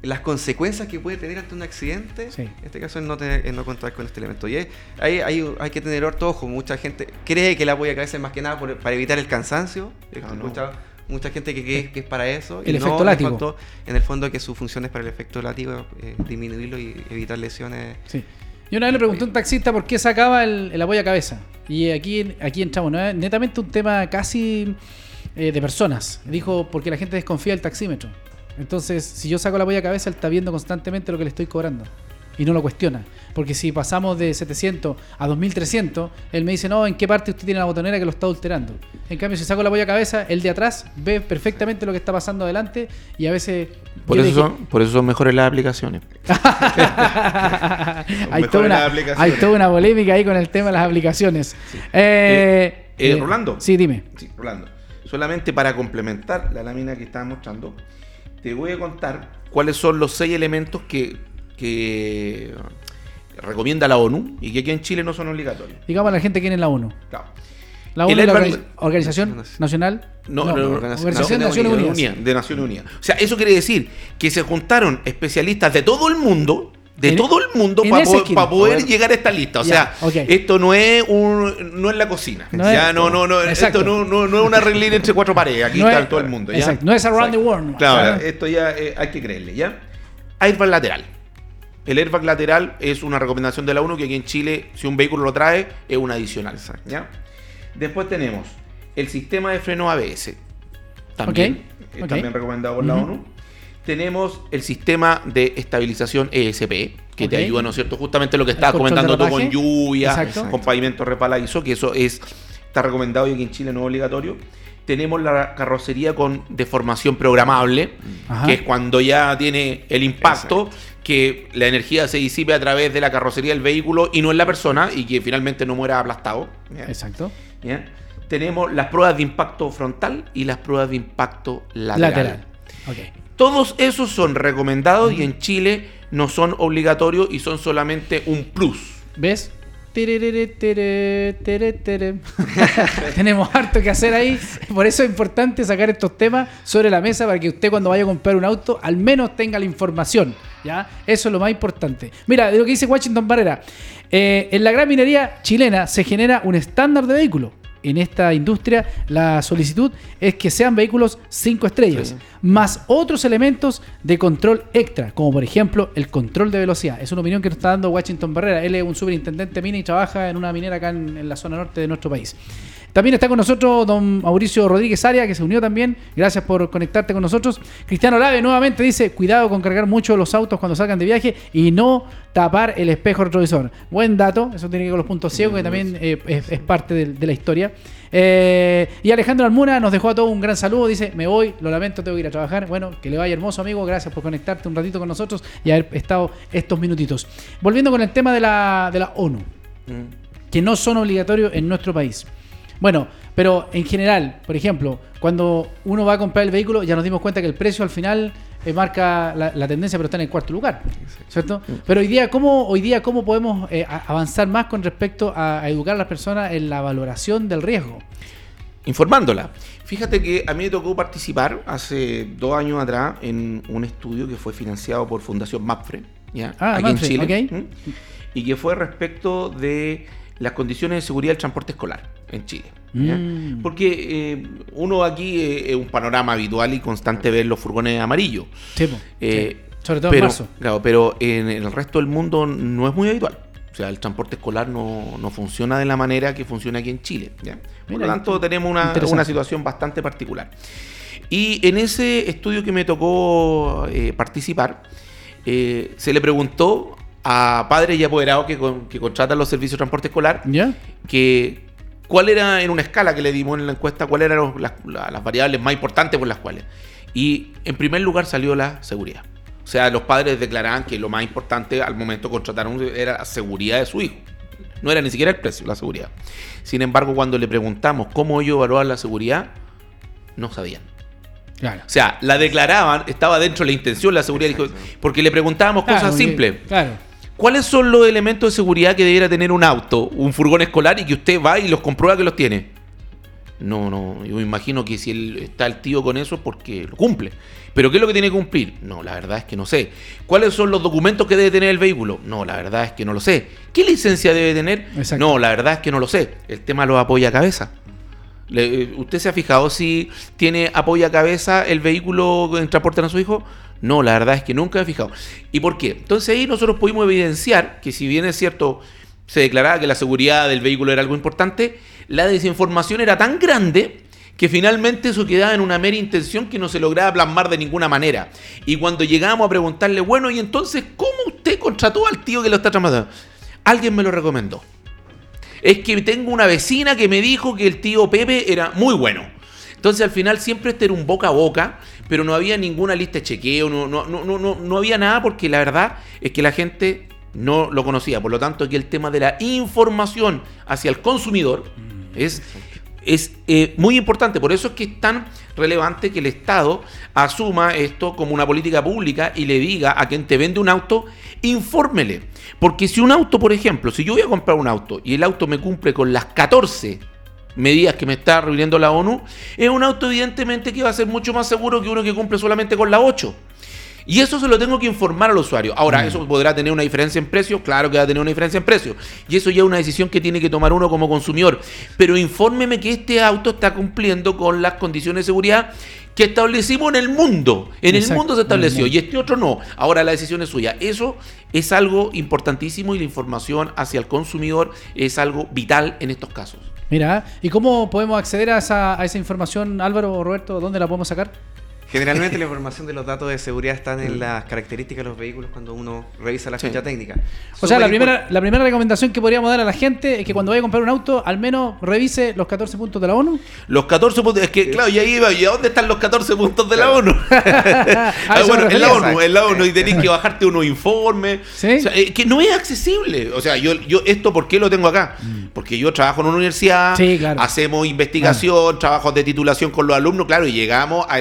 las consecuencias que puede tener ante un accidente, Sí. en este caso el no, tener, no contar con este elemento. Y hay, hay, hay- hay que tener harto ojo, mucha gente cree que el apoyo a cabeza es más que nada por- para evitar el cansancio, Ah, no. mucha gente que cree que es para eso, El y efecto no, látigo. En el, fondo, en el fondo que su función es para el efecto látigo, eh, disminuirlo y evitar lesiones. sí. Yo una vez le pregunté a un taxista por qué sacaba el, el apoyo a cabeza. Y aquí, aquí entramos, ¿no? Es netamente un tema casi eh, de personas. Dijo, porque la gente desconfía del taxímetro. Entonces, si yo saco el apoyo a cabeza, él está viendo constantemente lo que le estoy cobrando. Y no lo cuestiona. Porque si pasamos de 700 a 2300, él me dice, no, ¿en qué parte usted tiene la botonera que lo está alterando? En cambio, si saco el apoyo a cabeza, el de atrás ve perfectamente lo que está pasando adelante y a veces... Por eso, dije- son, por eso son mejores las aplicaciones. hay, toda las una, aplicaciones. hay toda una polémica ahí con el tema de las aplicaciones. Eh, Eh, eh, Rolando. Sí, dime. Sí, Rolando. Solamente para complementar la lámina que estaba mostrando, te voy a contar cuáles son los seis elementos que, que recomienda la ONU y que aquí en Chile no son obligatorios. Digamos a la gente quién es la ONU. Claro. La ONU es la Organización Nacional. No, no, no, Organización de Naciones. Unidas, de Naciones Unidas. O sea, eso quiere decir que se juntaron especialistas de todo el mundo, de En- todo el mundo, para poder llegar a esta lista. O sea, esto no es un, no es la cocina. No ya es- no, no, no, Exacto. esto no, no, no es una reglín entre cuatro paredes. Aquí No está es- todo el mundo. ¿ya? exacto, no es around the Exacto. world. Claro, esto ya eh, hay que creerle, ¿ya? Airbag lateral. El airbag lateral es una recomendación de la ONU que aquí en Chile, si un vehículo lo trae, es un adicional. ¿ya? Después tenemos el sistema de freno ABS. También, Ok, eh, ok. también recomendado por la. ONU. Tenemos el sistema de estabilización ESP, que te ayuda, ¿no es cierto? Justamente lo que estabas comentando tú con lluvia, Exacto. con pavimento repaladizo, que eso es está recomendado y aquí en Chile no es obligatorio. Tenemos la carrocería con deformación programable, Ajá. que es cuando ya tiene el impacto, que la energía se disipe a través de la carrocería del vehículo y no en la persona y que finalmente no muera aplastado. ¿ya? Exacto. ¿ya? Tenemos las pruebas de impacto frontal y las pruebas de impacto lateral. Lateral. Ok. Todos esos son recomendados y en Chile no son obligatorios y son solamente un plus. ¿Ves? Tererere. Tenemos harto que hacer ahí. Por eso es importante sacar estos temas sobre la mesa para que usted cuando vaya a comprar un auto al menos tenga la información. ¿ya? Eso es lo más importante. Mira, de lo que dice Washington Barrera. eh, en la gran minería chilena se genera un estándar de vehículo. En esta industria la solicitud es que sean vehículos 5 estrellas, Sí. más otros elementos de control extra, como por ejemplo el control de velocidad. Es una opinión que nos está dando Washington Barrera. Él es un superintendente mina y trabaja en una minera acá en, en la zona norte de nuestro país. También está con nosotros don Mauricio Rodríguez Aria, que se unió también. Gracias por conectarte con nosotros. Cristiano Lave nuevamente dice, cuidado con cargar mucho los autos cuando salgan de viaje y no tapar el espejo retrovisor. Buen dato, eso tiene que ver con los puntos ciegos, que también eh, es, es parte de, de la historia. Eh, y Alejandro Almuna nos dejó a todos un gran saludo. Dice, me voy, lo lamento, tengo que ir a trabajar. Bueno, que le vaya hermoso, amigo. Gracias por conectarte un ratito con nosotros y haber estado estos minutitos. Volviendo con el tema de la, de la ONU. que no son obligatorios en nuestro país. Bueno, pero en general, por ejemplo, cuando uno va a comprar el vehículo, ya nos dimos cuenta que el precio al final eh, marca la, la tendencia, pero está en el cuarto lugar, ¿cierto? Pero hoy día, ¿cómo, hoy día, ¿cómo podemos eh, avanzar más con respecto a, a educar a las personas en la valoración del riesgo? informándola. Fíjate que a mí me tocó participar hace dos años atrás en un estudio que fue financiado por Fundación MAPFRE, ¿ya? Ah, aquí Mapfre, en Chile, y que fue respecto de las condiciones de seguridad del transporte escolar en Chile. Mm. Porque eh, uno aquí eh, es un panorama habitual y constante ver los furgones amarillos. Sí, Eh, sí. sobre todo pero, en marzo. Claro, pero en el resto del mundo no es muy habitual. O sea, el transporte escolar no, no funciona de la manera que funciona aquí en Chile. ¿ya? Por lo tanto, tenemos una, una situación bastante particular. Y en ese estudio que me tocó participar, se le preguntó a padres y apoderados que, con- que contratan los servicios de transporte escolar ¿Ya? que cuál era en una escala que le dimos en la encuesta, cuáles eran los- las, la- las variables más importantes por las cuales. Y en primer lugar salió la seguridad. O sea, los padres declaraban que lo más importante al momento de contratar era la seguridad de su hijo. No era ni siquiera el precio, la seguridad. Sin embargo, cuando le preguntamos cómo ellos evaluaban la seguridad, no sabían. Claro. O sea, la declaraban, estaba dentro de la intención la seguridad, dijo, porque le preguntábamos Claro, cosas simples. Claro. ¿Cuáles son los elementos de seguridad que debiera tener un auto, un furgón escolar y que usted va y los comprueba que los tiene? No, no, yo me imagino que si él está el tío con eso es porque lo cumple. Pero ¿qué es lo que tiene que cumplir? No, la verdad es que no sé. ¿Cuáles son los documentos que debe tener el vehículo? No, la verdad es que no lo sé. ¿Qué licencia debe tener? Exacto. No, la verdad es que no lo sé. El tema lo apoya cabeza. Le- eh, ¿Usted se ha fijado si tiene apoya cabeza el vehículo en transporte a su hijo? No, la verdad es que nunca me he fijado. ¿Y por qué? Entonces ahí nosotros pudimos evidenciar que si bien es cierto, se declaraba que la seguridad del vehículo era algo importante, la desinformación era tan grande que finalmente eso quedaba en una mera intención que no se lograba plasmar de ninguna manera. Y cuando llegamos a preguntarle, bueno, y entonces, ¿cómo usted contrató al tío que lo está tramando? Alguien me lo recomendó es que tengo una vecina que me dijo que el tío Pepe era muy bueno. Entonces al final siempre este era un boca a boca, pero no había ninguna lista de chequeo, no, no, no, no, no, había nada porque la verdad es que la gente no lo conocía. Por lo tanto, aquí el tema de la información hacia el consumidor es, es eh, muy importante. Por eso es que es tan relevante que el Estado asuma esto como una política pública y le diga a quien te vende un auto, infórmele. Porque si un auto, por ejemplo, si yo voy a comprar un auto y el auto me cumple con las 14 medidas que me está reuniendo la ONU, es un auto evidentemente que va a ser mucho más seguro que uno que cumple solamente con la 8. Y eso se lo tengo que informar al usuario. Ahora, ¿eso podrá tener una diferencia en precio? Claro que va a tener una diferencia en precio. Y eso ya es una decisión que tiene que tomar uno como consumidor. Pero infórmeme que este auto está cumpliendo con las condiciones de seguridad que establecimos en el mundo. En Exacto. el mundo se estableció y este otro no. Ahora la decisión es suya. Eso es algo importantísimo y la información hacia el consumidor es algo vital en estos casos. Mira, ¿y cómo podemos acceder a esa, a esa información, Álvaro o Roberto? ¿Dónde la podemos sacar? Generalmente la información de los datos de seguridad están en las características de los vehículos cuando uno revisa la Sí. ficha técnica. O sea, la primera, la primera recomendación que podríamos dar a la gente es que cuando vaya a comprar un auto, al menos revise los 14 puntos de la ONU. Los 14 puntos, es que claro, y ahí iba, ¿y a dónde están los 14 puntos de la Claro. ONU? Ah, bueno, en la. ONU, en la ONU, y tenés que bajarte unos informes. Sí. O sea, eh, que no es accesible. O sea, yo, yo esto, ¿por qué lo tengo acá? Porque yo trabajo en una universidad, Mm. Sí, claro. hacemos investigación, trabajos de titulación con los alumnos, claro, y llegamos a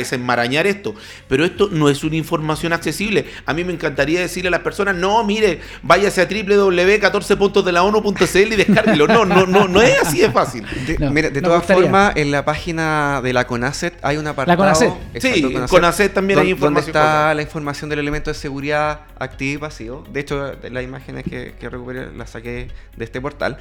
esto. Pero esto no es una información accesible. A mí me encantaría decirle a las personas, no, mire, váyase a www.14puntosdelaonu.cl y descárguelo. No, no, no, no es así de fácil. De, No, mira, de todas formas, en la página de la CONACET hay un apartado. CONACET. Sí, CONACET también hay información Donde está la información del elemento de seguridad activo y pasivo. De hecho, de las imágenes que, que recuperé las saqué de este portal.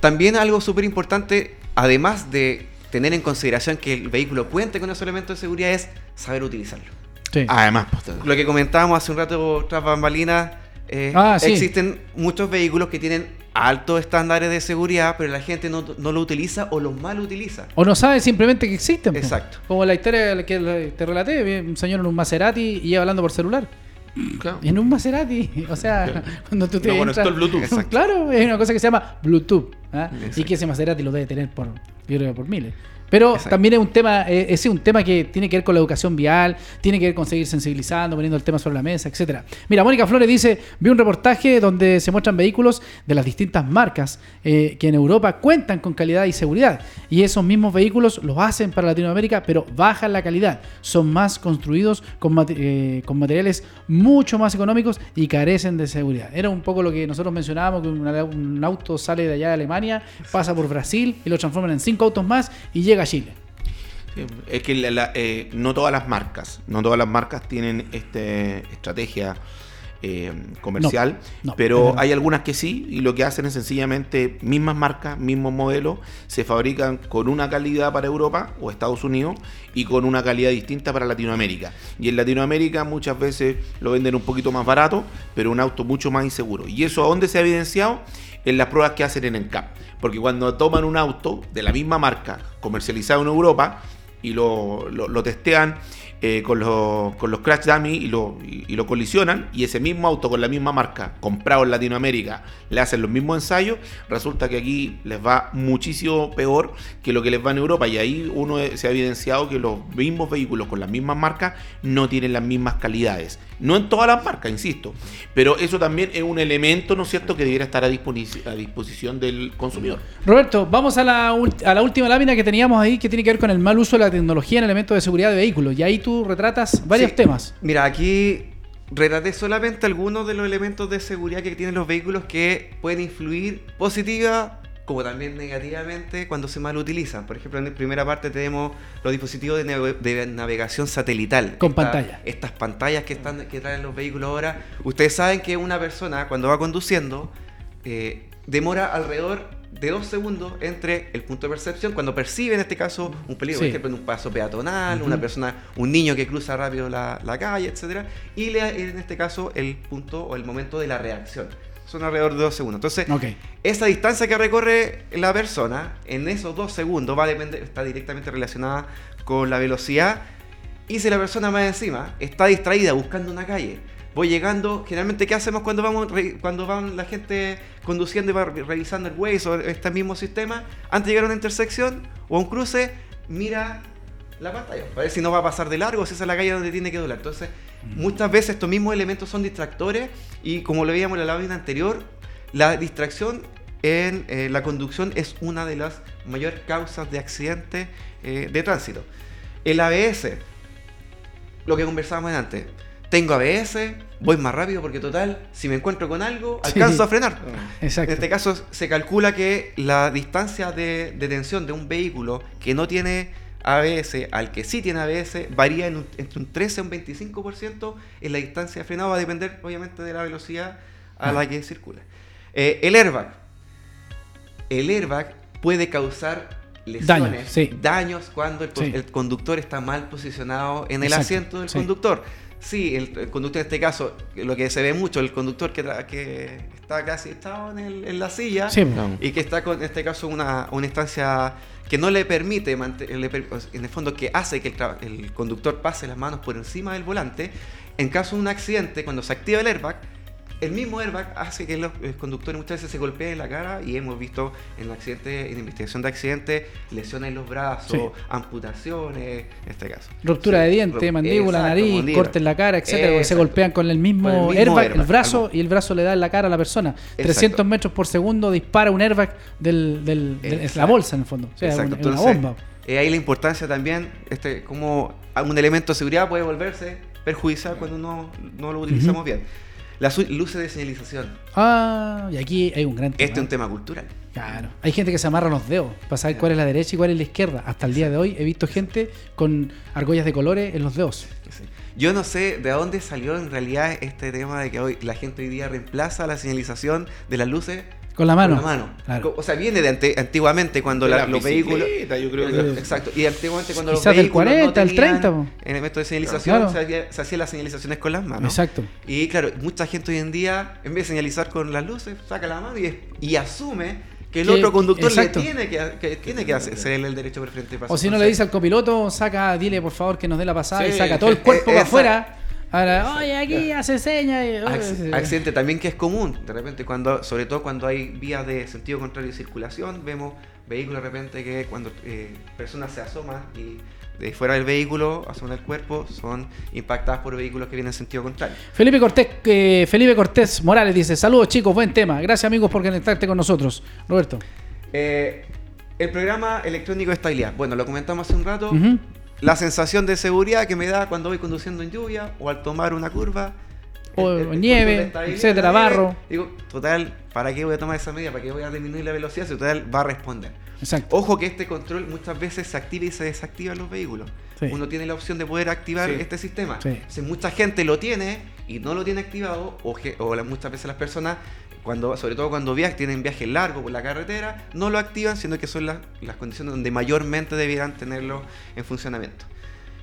También algo súper importante, además de tener en consideración que el vehículo cuente con esos elementos de seguridad, es saber utilizarlo. Sí. Además, pues, Lo que comentábamos hace un rato tras bambalinas, eh, Ah, sí. existen muchos vehículos que tienen altos estándares de seguridad, pero la gente no, no lo utiliza o los mal utiliza. O no sabe simplemente que existen. Exacto. Como la historia que te relaté, un señor en un Maserati y iba hablando por celular. Claro. En un Maserati. O sea, cuando tú te No conectó entras- el Bluetooth. Exacto. Claro, es una cosa que se llama Bluetooth. ¿ah? Y que ese Maserati lo debe tener por, yo creo, por miles. Pero Exacto. también es un tema, eh, ese es un tema que tiene que ver con la educación vial, tiene que ver con seguir sensibilizando, poniendo el tema sobre la mesa, etcétera. Mira, Mónica Flores dice, vi un reportaje donde se muestran vehículos de las distintas marcas eh, que en Europa cuentan con calidad y seguridad. Y esos mismos vehículos los hacen para Latinoamérica, pero bajan la calidad. Son más construidos con, mate- eh, con materiales mucho más económicos y carecen de seguridad. Era un poco lo que nosotros mencionábamos, que una- un auto sale de allá de Alemania, pasa por Brasil y lo transforman en cinco autos más y llega a Chile. Sí, Es que la- la- eh, no todas las marcas, no todas las marcas tienen este estrategia eh, comercial, No, no, es pero hay algunas que sí, y lo que hacen es sencillamente mismas marcas, mismos modelos, se fabrican con una calidad para Europa o Estados Unidos y con una calidad distinta para Latinoamérica. Y en Latinoamérica muchas veces lo venden un poquito más barato, pero un auto mucho más inseguro. ¿Y eso a dónde se ha evidenciado? En las pruebas que hacen en ENCAP. Porque cuando toman un auto de la misma marca comercializado en Europa, y lo, lo- testean eh, con, los, con los crash dummy y lo, y, y lo colisionan y ese mismo auto con la misma marca comprado en Latinoamérica le hacen los mismos ensayos, resulta que aquí les va muchísimo peor que lo que les va en Europa y ahí uno eh, se ha evidenciado que los mismos vehículos con las mismas marcas no tienen las mismas calidades. No en todas las marcas, insisto, pero eso también es un elemento, ¿no es cierto?, que debiera estar a, disposi- a disposición del consumidor. Roberto, vamos a la, ult- a la última lámina que teníamos ahí que tiene que ver con el mal uso de la tecnología en elementos de seguridad de vehículos. Y ahí tú retratas varios Sí. temas. Mira, aquí retraté solamente algunos de los elementos de seguridad que tienen los vehículos que pueden influir positiva como también negativamente cuando se mal utilizan. Por ejemplo, en la primera parte tenemos los dispositivos de, nave- de navegación satelital. Con Esta- pantalla. Estas pantallas que, están, que traen los vehículos ahora. Ustedes saben que una persona cuando va conduciendo eh, demora alrededor de dos segundos entre el punto de percepción, cuando percibe en este caso un peligro, Sí. por ejemplo, en un paso peatonal, una persona, un niño que cruza rápido la, la calle, etcétera, y le, en este caso el punto o el momento de la reacción. Son alrededor de dos segundos. Entonces, Ok. esa distancia que recorre la persona en esos dos segundos va a depender, está directamente relacionada con la velocidad. Y si la persona más encima está distraída buscando una calle, voy llegando, generalmente, ¿qué hacemos cuando vamos cuando van la gente conduciendo y va re- revisando el Waze o este mismo sistema? Antes de llegar a una intersección o a un cruce, mira la pantalla, para ver si no va a pasar de largo, si esa es la calle donde tiene que doblar. Entonces, muchas veces estos mismos elementos son distractores y como lo veíamos en la lámina anterior, la distracción en eh, la conducción es una de las mayores causas de accidentes eh, de tránsito. El ABS, lo que conversábamos antes, tengo ABS, voy más rápido porque total, si me encuentro con algo, Sí. alcanzo a frenar. Exacto. En este caso se calcula que la distancia de detención de un vehículo que no tiene ABS al que sí tiene ABS varía en un- entre un 13 y un 25% en la distancia de frenado, va a depender obviamente de la velocidad a la que circula. Eh, el airbag. El airbag puede causar lesiones, Daños, sí. daños cuando el, Sí. el conductor está mal posicionado en el Exacto, asiento del sí. conductor. Sí, el, el conductor en este caso, lo que se ve mucho, el conductor que, que está casi estado en, el- en la silla Sí, y que está con, en este caso una, una instancia que no le permite, en el fondo que hace que el, el conductor pase las manos por encima del volante, en caso de un accidente, cuando se activa el airbag, el mismo airbag hace que los, eh, conductores muchas veces se golpeen en la cara y hemos visto en accidentes, en investigación de accidentes, lesiones en los brazos, Sí. amputaciones, en este caso. Ruptura de Sí, diente, ru- mandíbula, exacto, nariz, mandíbula. corte en la cara, etcétera, porque se Exacto. golpean con el mismo, Con el mismo airbag, el airbag, brazo, algo. y el brazo le da en la cara a la persona. 300 metros por segundo dispara un airbag del, del- del- es la Exacto. bolsa en el fondo. O sea, Exacto, una, es una entonces, bomba. eh, ahí la importancia también, este, como un elemento de seguridad puede volverse perjudicial cuando no, no lo utilizamos bien. Las luces de señalización. Ah, y aquí hay un gran tema. Este es un tema cultural. Claro. Hay gente que se amarra los dedos para saber cuál es la derecha y cuál es la izquierda. Hasta el día de hoy he visto gente con argollas de colores en los dedos. Sí. Yo no sé de dónde salió en realidad este tema de que hoy la gente hoy día reemplaza la señalización de las luces Con la mano. con la mano. Claro. O sea, viene de ante- antiguamente cuando De la- la los vehículos. yo creo que- Exacto. Y antiguamente cuando Quizás los del vehículos 40, no el tenían 30, po. elementos de señalización, Claro. se, hacía- se hacían las señalizaciones con las manos. Exacto. Y claro, mucha gente hoy en día, en vez de señalizar con las luces, saca la mano y, es- y asume que el Que- otro conductor le exacto. tiene que, que tiene que hacer cederle el derecho preferente de paso. O si no le dice al copiloto, saca, dile por favor que nos dé la pasada y saca todo el cuerpo para afuera. Ahora, oye, aquí hace señas. y- Acc- accidente también que es común, de repente cuando, sobre todo cuando hay vías de sentido contrario de circulación, vemos vehículos de repente que cuando eh, personas se asoman y de fuera del vehículo, asoman el cuerpo, son impactadas por vehículos que vienen en sentido contrario. Felipe Cortés, eh, Felipe Cortés Morales dice, saludos chicos, buen tema. Gracias amigos por conectarte con nosotros. Roberto. Eh, el programa electrónico de estabilidad, bueno, lo comentamos hace un rato. La sensación de seguridad que me da cuando voy conduciendo en lluvia o al tomar una curva. O el- el- el nieve, etcétera, barro. Digo, total, ¿para qué voy a tomar esa medida? ¿Para qué voy a disminuir la velocidad? Si total va a responder. Exacto. Ojo que este control muchas veces se activa y se desactiva en los vehículos. Sí. Uno tiene la opción de poder activar Sí. este sistema. Sí. Si mucha gente lo tiene y no lo tiene activado, o, o la- muchas veces las personas, cuando, sobre todo cuando viajan, tienen viajes largos por la carretera, no lo activan, sino que son las, las condiciones donde mayormente debieran tenerlo en funcionamiento.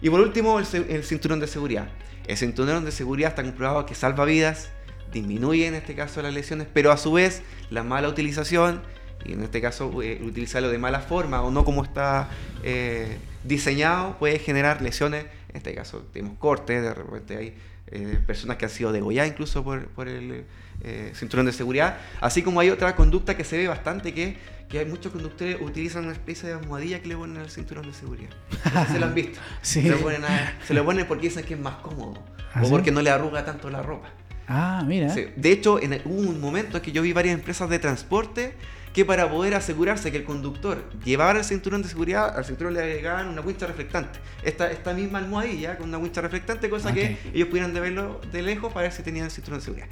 Y por último, el, cinturón de seguridad. El cinturón de seguridad está comprobado que salva vidas, disminuye en este caso las lesiones, pero a su vez la mala utilización, y en este caso eh, utilizarlo de mala forma o no como está eh, diseñado, puede generar lesiones, en este caso tenemos cortes, de repente hay eh, personas que han sido degolladas incluso por, por el eh, cinturón de seguridad, así como hay otra conducta que se ve bastante que, que hay muchos conductores utilizan una especie de almohadilla que le ponen al cinturón de seguridad. No sé si se lo han visto. Sí. Se, lo ponen a- se lo ponen porque dicen que es más cómodo ¿Ah, o sí? porque no le arruga tanto la ropa. Ah, mira. Sí. De hecho, en el- hubo un momento en que yo vi varias empresas de transporte que para poder asegurarse que el conductor llevara el cinturón de seguridad, al cinturón le agregaban una wincha reflectante. Esta, esta misma almohadilla con una wincha reflectante, cosa que ellos pudieran de verlo de lejos para ver si tenían el cinturón de seguridad.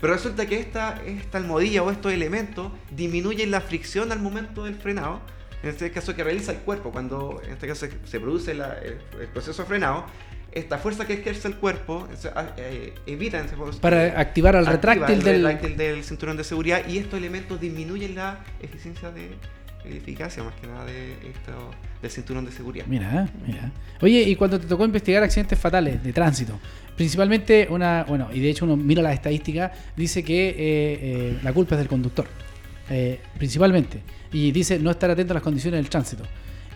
Pero resulta que esta, esta almohadilla o estos elementos disminuyen la fricción al momento del frenado. En este caso que realiza el cuerpo, cuando en este caso se, se produce la- el, el proceso de frenado, esta fuerza que ejerce el cuerpo eh, evita en ese caso, Para activar al retráctil el del... retráctil del cinturón de seguridad y estos elementos disminuyen la eficiencia de la eficacia más que nada de esto, del cinturón de seguridad. Mira, mira. Oye, y cuando te tocó investigar accidentes fatales de tránsito, principalmente una, bueno, y de hecho uno mira las estadísticas, dice que eh, eh, la culpa es del conductor, eh, principalmente, y dice no estar atento a las condiciones del tránsito.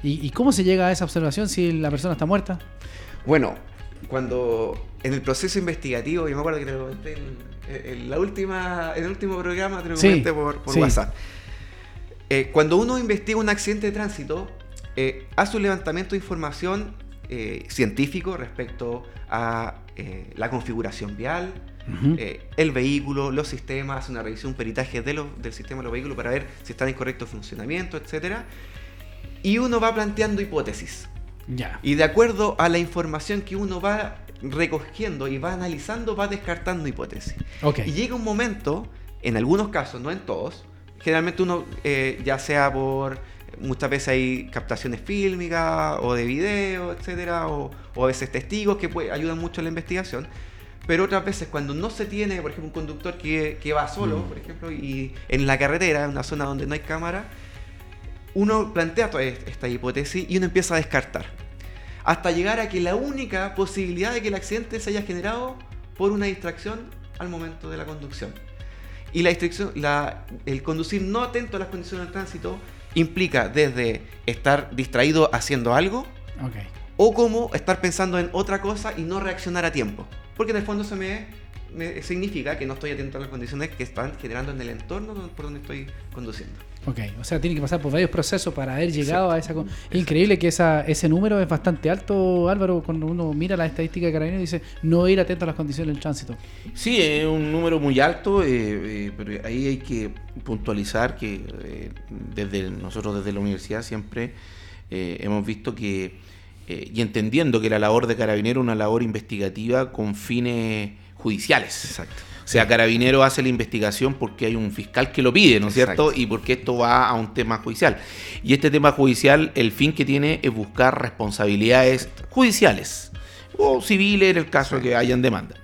¿Y, y cómo se llega a esa observación si la persona está muerta? Bueno, cuando en el proceso investigativo, yo me acuerdo que te lo comenté en, en la última, en el último programa, te lo Sí, comenté por, por sí. WhatsApp. Eh, cuando uno investiga un accidente de tránsito, eh, hace un levantamiento de información eh, científico respecto a eh, la configuración vial, el vehículo, los sistemas, hace una revisión, un peritaje de los- del sistema de los vehículos para ver si están en correcto funcionamiento, etc. Y uno va planteando hipótesis. Ya. Y de acuerdo a la información que uno va recogiendo y va analizando, va descartando hipótesis. Y llega un momento, en algunos casos, no en todos, generalmente uno, eh, ya sea por, muchas veces hay captaciones fílmicas o de video, etcétera, o, o a veces testigos que ayudan mucho en la investigación. Pero otras veces cuando no se tiene, por ejemplo, un conductor que, que va solo, por ejemplo, y en la carretera, en una zona donde no hay cámara, uno plantea toda est- esta hipótesis y uno empieza a descartar. Hasta llegar a que la única posibilidad de que el accidente se haya generado por una distracción al momento de la conducción. Y la distracción, la- el conducir no atento a las condiciones del tránsito implica desde estar distraído haciendo algo o como estar pensando en otra cosa y no reaccionar a tiempo. Porque en el fondo se me, me significa que no estoy atento a las condiciones que están generando en el entorno por donde estoy conduciendo. Ok, o sea, tiene que pasar por varios procesos para haber llegado a esa... con- Es increíble que esa, ese número es bastante alto, Álvaro, cuando uno mira las estadísticas de Carabineros y dice no ir atento a las condiciones del tránsito. Sí, es un número muy alto, eh, eh, pero ahí hay que puntualizar que eh, desde nosotros desde la universidad siempre eh, hemos visto que, eh, y entendiendo que la labor de carabinero es una labor investigativa con fines judiciales. Exacto. O sea, Carabinero hace la investigación porque hay un fiscal que lo pide, ¿no es cierto? Y porque esto va a un tema judicial. Y este tema judicial, el fin que tiene es buscar responsabilidades judiciales o civiles en el caso de que hayan demanda.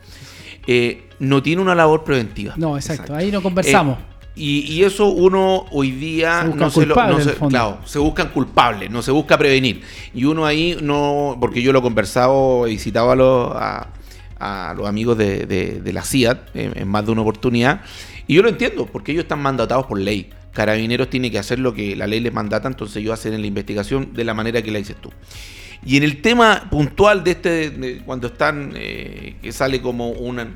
Eh, no tiene una labor preventiva. No, exacto, Exacto. ahí no conversamos. Eh, y, y eso uno hoy día Se no se lo, no se- claro, se buscan culpables, no se busca prevenir. Y uno ahí no, porque yo lo he conversado y citaba a los, a, a los amigos de, la CIAT en, más de una oportunidad, y yo lo entiendo, porque ellos están mandatados por ley. Carabineros tiene que hacer lo que la ley les mandata, entonces ellos hacen la investigación de la manera que la dices tú. Y en el tema puntual de este, de cuando están, eh, que sale como una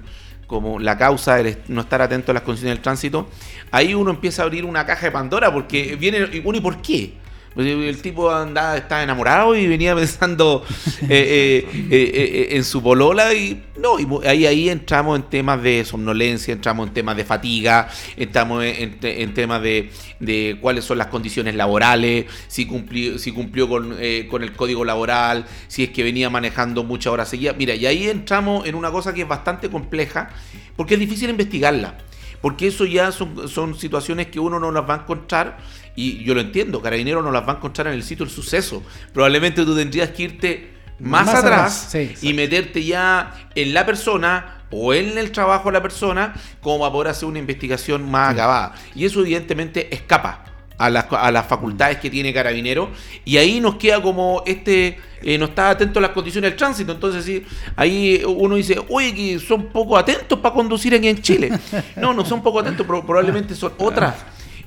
como la causa de no estar atento a las condiciones del tránsito, ahí uno empieza a abrir una caja de Pandora porque viene, bueno, ¿y por qué? Pues, el tipo andaba, estaba enamorado y venía pensando eh, eh, eh, en su polola y no, y ahí, ahí entramos en temas de somnolencia, entramos en temas de fatiga, entramos en, temas de, cuáles son las condiciones laborales, si cumplió, si cumplió con, con el código laboral, si es que venía manejando muchas horas seguidas. Mira, y ahí entramos en una cosa que es bastante compleja porque es difícil investigarla porque eso ya son, son, situaciones que uno no las va a encontrar y yo lo entiendo, Carabinero no las va a encontrar en el sitio del suceso. Probablemente tú tendrías que irte más, atrás, y meterte ya en la persona o en el trabajo de la persona como para poder hacer una investigación más acabada. Y eso evidentemente escapa a las, a las facultades que tiene Carabinero y ahí nos queda como este eh, no está atento a las condiciones del tránsito. Entonces sí, ahí uno dice oye que son poco atentos para conducir aquí en Chile no no son poco atentos probablemente son otras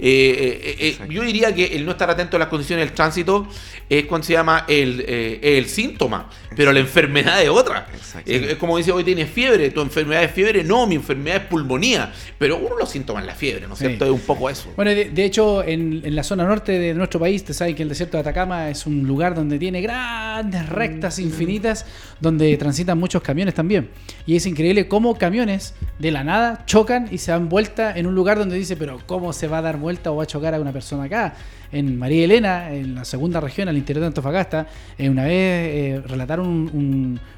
eh, eh, eh, yo diría que el no estar atento a las condiciones del tránsito es cuando se llama el, el síntoma, pero la enfermedad es otra. es como dice, hoy tienes fiebre, tu enfermedad es fiebre, no, mi enfermedad es pulmonía, pero uno los síntomas es la fiebre, ¿no es cierto? Es un poco eso. Bueno, de, hecho, en, en, la zona norte de nuestro país, te saben que el desierto de Atacama es un lugar donde tiene grandes rectas infinitas, donde transitan muchos camiones también. Y es increíble cómo camiones de la nada chocan y se dan vuelta en un lugar donde dice, pero ¿cómo se va a dar vuelta? O va a chocar a una persona acá. En María Elena, en la segunda región, al interior de Antofagasta, eh, una vez eh, relataron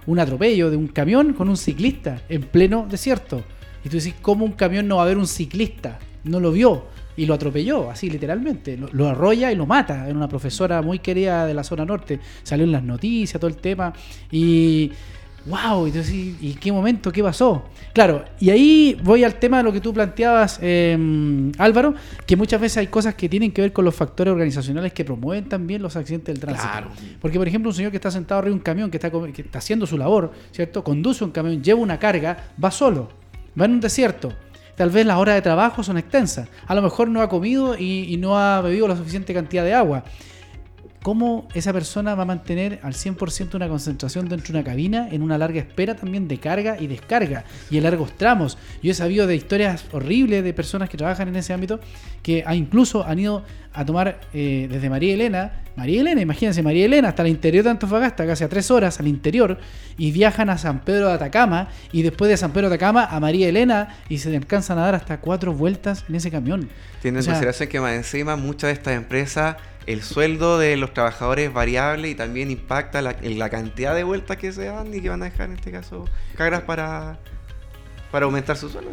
un, atropello de un camión con un ciclista en pleno desierto. Y tú dices, ¿cómo un camión no va a ver un ciclista? No lo vio y lo atropelló, así literalmente. Lo, lo, arrolla y lo mata. Era una profesora muy querida de la zona norte. Salió en las noticias, todo el tema. Y wow, ¿y qué momento? ¿Qué pasó? Claro, y ahí voy al tema de lo que tú planteabas, em, Álvaro, que muchas veces hay cosas que tienen que ver con los factores organizacionales que promueven también los accidentes del tránsito. Claro. Porque, por ejemplo, un señor que está sentado arriba de un camión, que está, que está haciendo su labor, ¿cierto? Conduce un camión, lleva una carga, va solo, va en un desierto. Tal vez las horas de trabajo son extensas. A lo mejor no ha comido y no ha bebido la suficiente cantidad de agua cómo esa persona va a mantener al 100% una concentración dentro de una cabina en una larga espera también de carga y descarga y en largos tramos. Yo he sabido de historias horribles de personas que trabajan en ese ámbito que incluso han ido a tomar eh, desde María Elena, María Elena, imagínense, María Elena hasta el interior de Antofagasta, casi a tres horas al interior, y viajan a San Pedro de Atacama, y después de San Pedro de Atacama a María Elena, y se alcanzan a dar hasta cuatro vueltas en ese camión. Tienen consideración que más encima muchas de estas empresas el sueldo de los trabajadores es variable y también impacta la, la cantidad de vueltas que se dan y que van a dejar en este caso cargas para para aumentar su sueldo.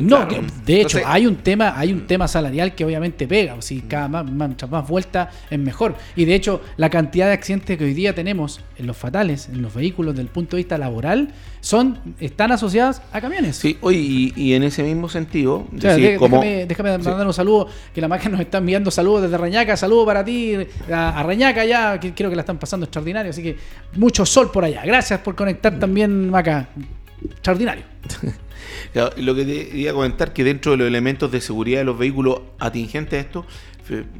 no, de hecho, hay un tema, hay un tema salarial que obviamente pega. O si cada más, más, más vuelta es mejor. Y de hecho, la cantidad de accidentes que hoy día tenemos en los fatales, en los vehículos, desde el punto de vista laboral, son, están asociadas a camiones. Sí, hoy y, en ese mismo sentido, déjame, mandar un saludo, que la máquina nos está enviando saludos desde Reñaca, saludo para ti, a, Reñaca ya, que creo que la están pasando extraordinario, así que mucho sol por allá. Gracias por conectar también, Maca. Extraordinario. Lo que quería comentar que dentro de los elementos de seguridad de los vehículos atingentes a esto,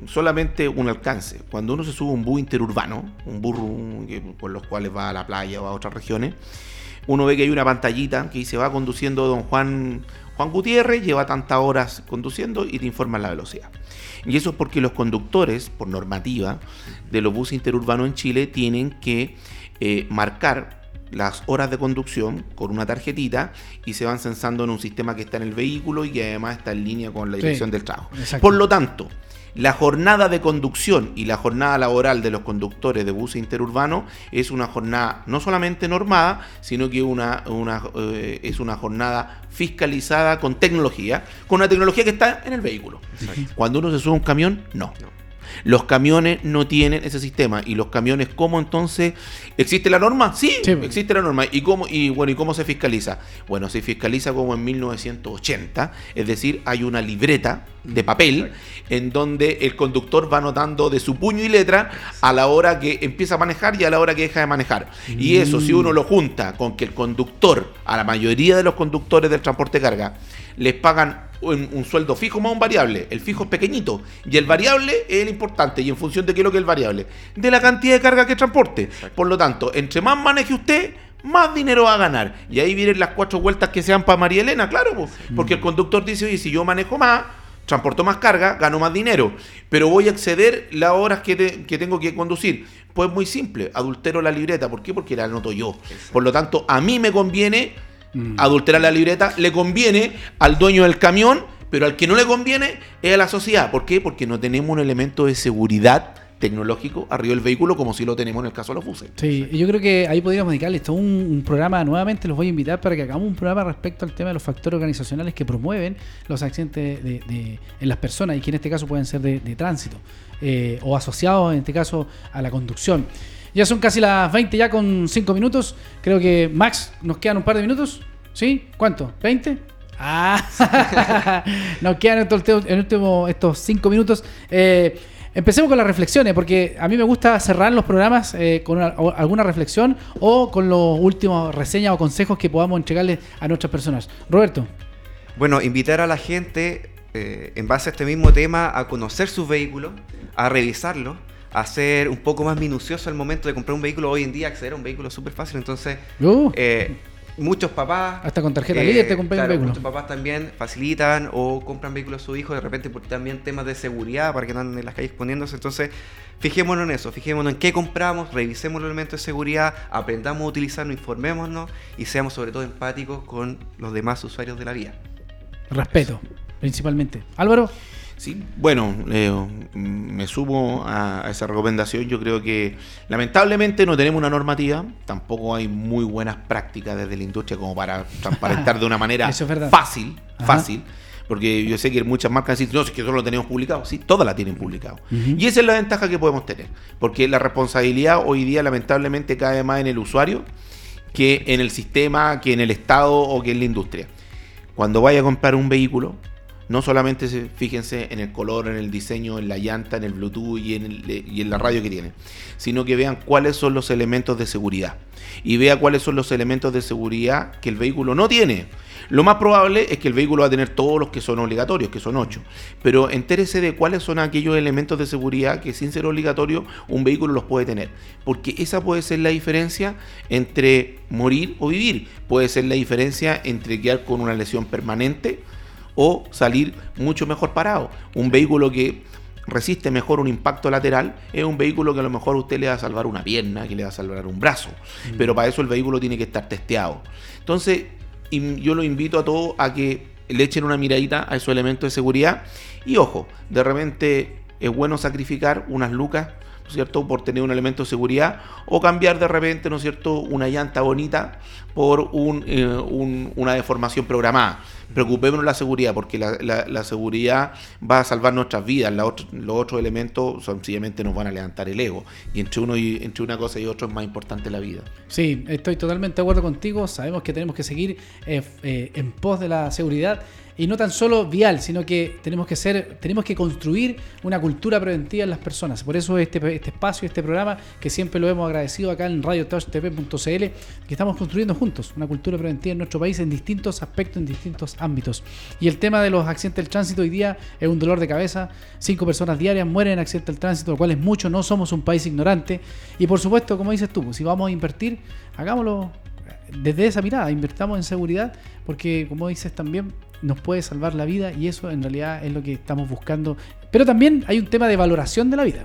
solamente un alcance. Cuando uno se sube un bus interurbano, un burro con los cuales va a la playa o a otras regiones, uno ve que hay una pantallita que dice va conduciendo don Juan Juan Gutiérrez, lleva tantas horas conduciendo y te informa la velocidad. Y eso es porque los conductores, por normativa, de los buses interurbanos en Chile tienen que eh, marcar las horas de conducción con una tarjetita y se van censando en un sistema que está en el vehículo y que además está en línea con la dirección del trabajo. Por lo tanto, la jornada de conducción y la jornada laboral de los conductores de buses interurbanos es una jornada no solamente normada, sino que una, una eh, es una jornada fiscalizada con tecnología, con una tecnología que está en el vehículo. Cuando uno se sube a un camión, no. Los camiones no tienen ese sistema. ¿Y los camiones cómo entonces? ¿Existe la norma? Sí, existe la norma. ¿Y cómo, y, bueno, ¿y cómo se fiscaliza? Bueno, se fiscaliza como en 1980. Es decir, hay una libreta de papel en donde el conductor va anotando de su puño y letra a la hora que empieza a manejar y a la hora que deja de manejar. Y eso, si uno lo junta con que el conductor, a la mayoría de los conductores del transporte carga, les pagan un, un sueldo fijo más un variable. El fijo es pequeñito y el variable es el importante. ¿Y en función de qué es lo que es el variable? De la cantidad de carga que transporte. Por lo tanto, entre más maneje usted, más dinero va a ganar. Y ahí vienen las cuatro vueltas que sean para María Elena, claro, po. porque el conductor dice, oye, si yo manejo más, transporto más carga, gano más dinero, pero voy a exceder las horas que, te- que tengo que conducir. Pues muy simple, adultero la libreta. ¿Por qué? Porque la anoto yo. Por lo tanto, a mí me conviene adulterar la libreta, le conviene al dueño del camión, pero al que no le conviene es a la sociedad. ¿Por qué? Porque no tenemos un elemento de seguridad tecnológico arriba del vehículo como si lo tenemos en el caso de los buses. Sí, yo creo que ahí podríamos dedicarles todo un, un programa, nuevamente los voy a invitar para que hagamos un programa respecto al tema de los factores organizacionales que promueven los accidentes de, de- en las personas y que en este caso pueden ser de, de tránsito eh, o asociados en este caso a la conducción. Ya son casi las 20 ya con 5 minutos. Creo que Max, nos quedan un par de minutos. ¿Sí? ¿Cuánto? ¿20? Ah, nos quedan estos, en último, estos 5 minutos. Eh, Empecemos con las reflexiones, porque a mí me gusta cerrar los programas eh, con una- alguna reflexión o con los últimos reseñas o consejos que podamos entregarles a nuestras personas. Roberto. Bueno, invitar a la gente, eh, en base a este mismo tema, a conocer sus vehículos, a revisarlos, a ser un poco más minucioso al momento de comprar un vehículo. Hoy en día acceder a un vehículo es súper fácil, entonces Uh, eh, muchos papás... Hasta con tarjeta líder te compré un claro, vehículo. Muchos papás también facilitan o compran vehículos a su hijo de repente por también temas de seguridad para que no anden en las calles poniéndose. Entonces, fijémonos en eso, fijémonos en qué compramos, revisemos los elementos de seguridad, aprendamos a utilizarnos, informémonos y seamos sobre todo empáticos con los demás usuarios de la vía. respeto, principalmente. Álvaro. Sí, bueno, eh, me sumo a, esa recomendación. Yo creo que lamentablemente no tenemos una normativa, tampoco hay muy buenas prácticas desde la industria como para transparentar de una manera Eso es fácil, Ajá. fácil. Porque yo sé que muchas marcas dicen, no, es que eso lo tenemos publicado. Sí, todas la tienen publicado. Y esa es la ventaja que podemos tener. Porque la responsabilidad hoy día lamentablemente cae más en el usuario que en el sistema, que en el Estado o que en la industria. Cuando vaya a comprar un vehículo, no solamente se, fíjense en el color, en el diseño, en la llanta, en el Bluetooth y en, la radio que tiene, sino que vean cuáles son los elementos de seguridad. Y vea cuáles son los elementos de seguridad que el vehículo no tiene. Lo más probable es que el vehículo va a tener todos los que son obligatorios, que son 8. Pero entérese de cuáles son aquellos elementos de seguridad que sin ser obligatorio un vehículo los puede tener. Porque esa puede ser la diferencia entre morir o vivir. Puede ser la diferencia entre quedar con una lesión permanente o salir mucho mejor parado. Un vehículo que resiste mejor un impacto lateral es un vehículo que a lo mejor usted le va a salvar una pierna, que le va a salvar un brazo. Pero para eso el vehículo tiene que estar testeado. Entonces, yo lo invito a todos a que le echen una miradita a esos elementos de seguridad. Y ojo, de repente es bueno sacrificar unas lucas, ¿no cierto?, por tener un elemento de seguridad, o cambiar de repente, ¿no es cierto?, una llanta bonita por un, eh, un- una deformación programada. Preocupémonos de la seguridad, porque la, la- seguridad va a salvar nuestras vidas. La los otros elementos sencillamente nos van a levantar el ego. Y entre, uno y entre una cosa y otra es más importante la vida. Sí, estoy totalmente de acuerdo contigo. Sabemos que tenemos que seguir eh, eh, en pos de la seguridad y no tan solo vial, sino que tenemos que ser, tenemos que construir una cultura preventiva en las personas. Por eso este, este espacio, este programa, que siempre lo hemos agradecido acá en radiotouchtv.cl, que estamos construyendo juntos una cultura preventiva en nuestro país en distintos aspectos, en distintos ámbitos. Y el tema de los accidentes del tránsito hoy día es un dolor de cabeza. Cinco personas diarias mueren en accidentes del tránsito, lo cual es mucho. No somos un país ignorante. Y por supuesto, como dices tú, si vamos a invertir, hagámoslo desde esa mirada, invertamos en seguridad, porque como dices también nos puede salvar la vida y eso en realidad es lo que estamos buscando. Pero también hay un tema de valoración de la vida.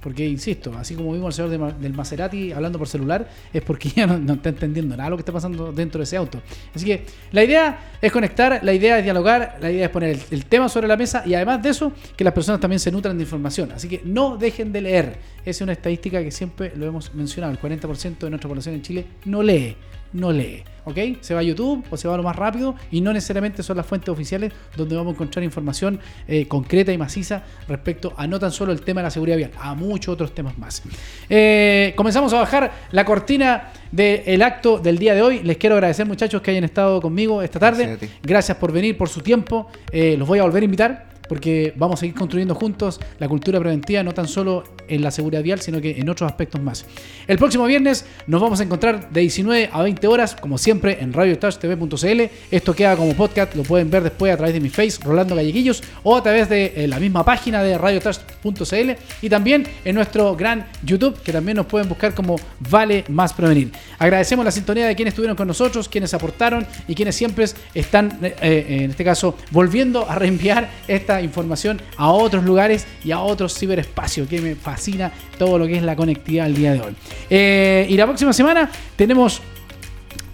Porque, insisto, así como vimos al señor del Maserati hablando por celular, es porque ya no, está entendiendo nada lo que está pasando dentro de ese auto. Así que la idea es conectar, la idea es dialogar, la idea es poner el, el tema sobre la mesa y además de eso, que las personas también se nutran de información. Así que no dejen de leer. Esa es una estadística que siempre lo hemos mencionado. El 40% de nuestra población en Chile no lee no lee, ¿ok? Se va a YouTube o se va a lo más rápido y no necesariamente son las fuentes oficiales donde vamos a encontrar información eh, concreta y maciza respecto a no tan solo el tema de la seguridad vial, a muchos otros temas más. Eh, comenzamos a bajar la cortina del acto del día de hoy. Les quiero agradecer muchachos que hayan estado conmigo esta tarde. Gracias por venir, por su tiempo. Eh, los voy a volver a invitar porque vamos a ir construyendo juntos la cultura preventiva, no tan solo en la seguridad vial, sino que en otros aspectos más. El próximo viernes nos vamos a encontrar de 19 a 20 horas, como siempre, en radiotouchtv.cl. Esto queda como podcast, lo pueden ver después a través de mi face, Rolando Galleguillos, o a través de eh, la misma página de radiotouch.cl y también en nuestro gran YouTube, que también nos pueden buscar como Vale Más Prevenir. Agradecemos la sintonía de quienes estuvieron con nosotros, quienes aportaron y quienes siempre están, eh, eh, en este caso, volviendo a reenviar esta información a otros lugares y a otros ciberespacios, que me fascina todo lo que es la conectividad al día de hoy. y la próxima semana tenemos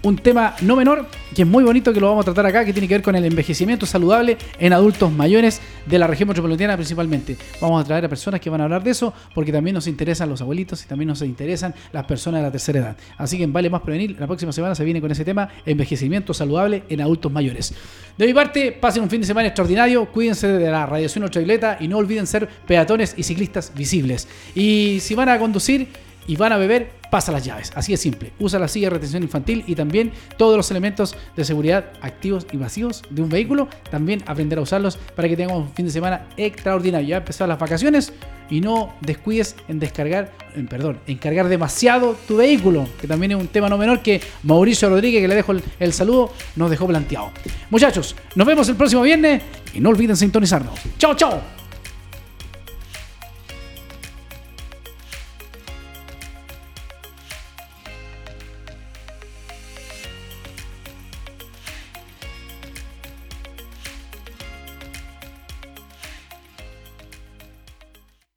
un tema no menor, que es muy bonito, que lo vamos a tratar acá, que tiene que ver con el envejecimiento saludable en adultos mayores de la región metropolitana principalmente. Vamos a traer a personas que van a hablar de eso, porque también nos interesan los abuelitos y también nos interesan las personas de la tercera edad. Así que Vale Más Prevenir, la próxima semana se viene con ese tema, envejecimiento saludable en adultos mayores. De mi parte, pasen un fin de semana extraordinario, cuídense de la radiación ultravioleta y no olviden ser peatones y ciclistas visibles. Y si van a conducir y van a beber, pasa las llaves. Así de simple. Usa la silla de retención infantil y también todos los elementos de seguridad activos y vacíos de un vehículo. También aprender a usarlos para que tengamos un fin de semana extraordinario. Ya empezaron las vacaciones y no descuides en descargar, en, perdón, en cargar demasiado tu vehículo, que también es un tema no menor que Mauricio Rodríguez, que le dejo el, el saludo, nos dejó planteado. Muchachos, nos vemos el próximo viernes y no olviden sintonizarnos. Chao, chao.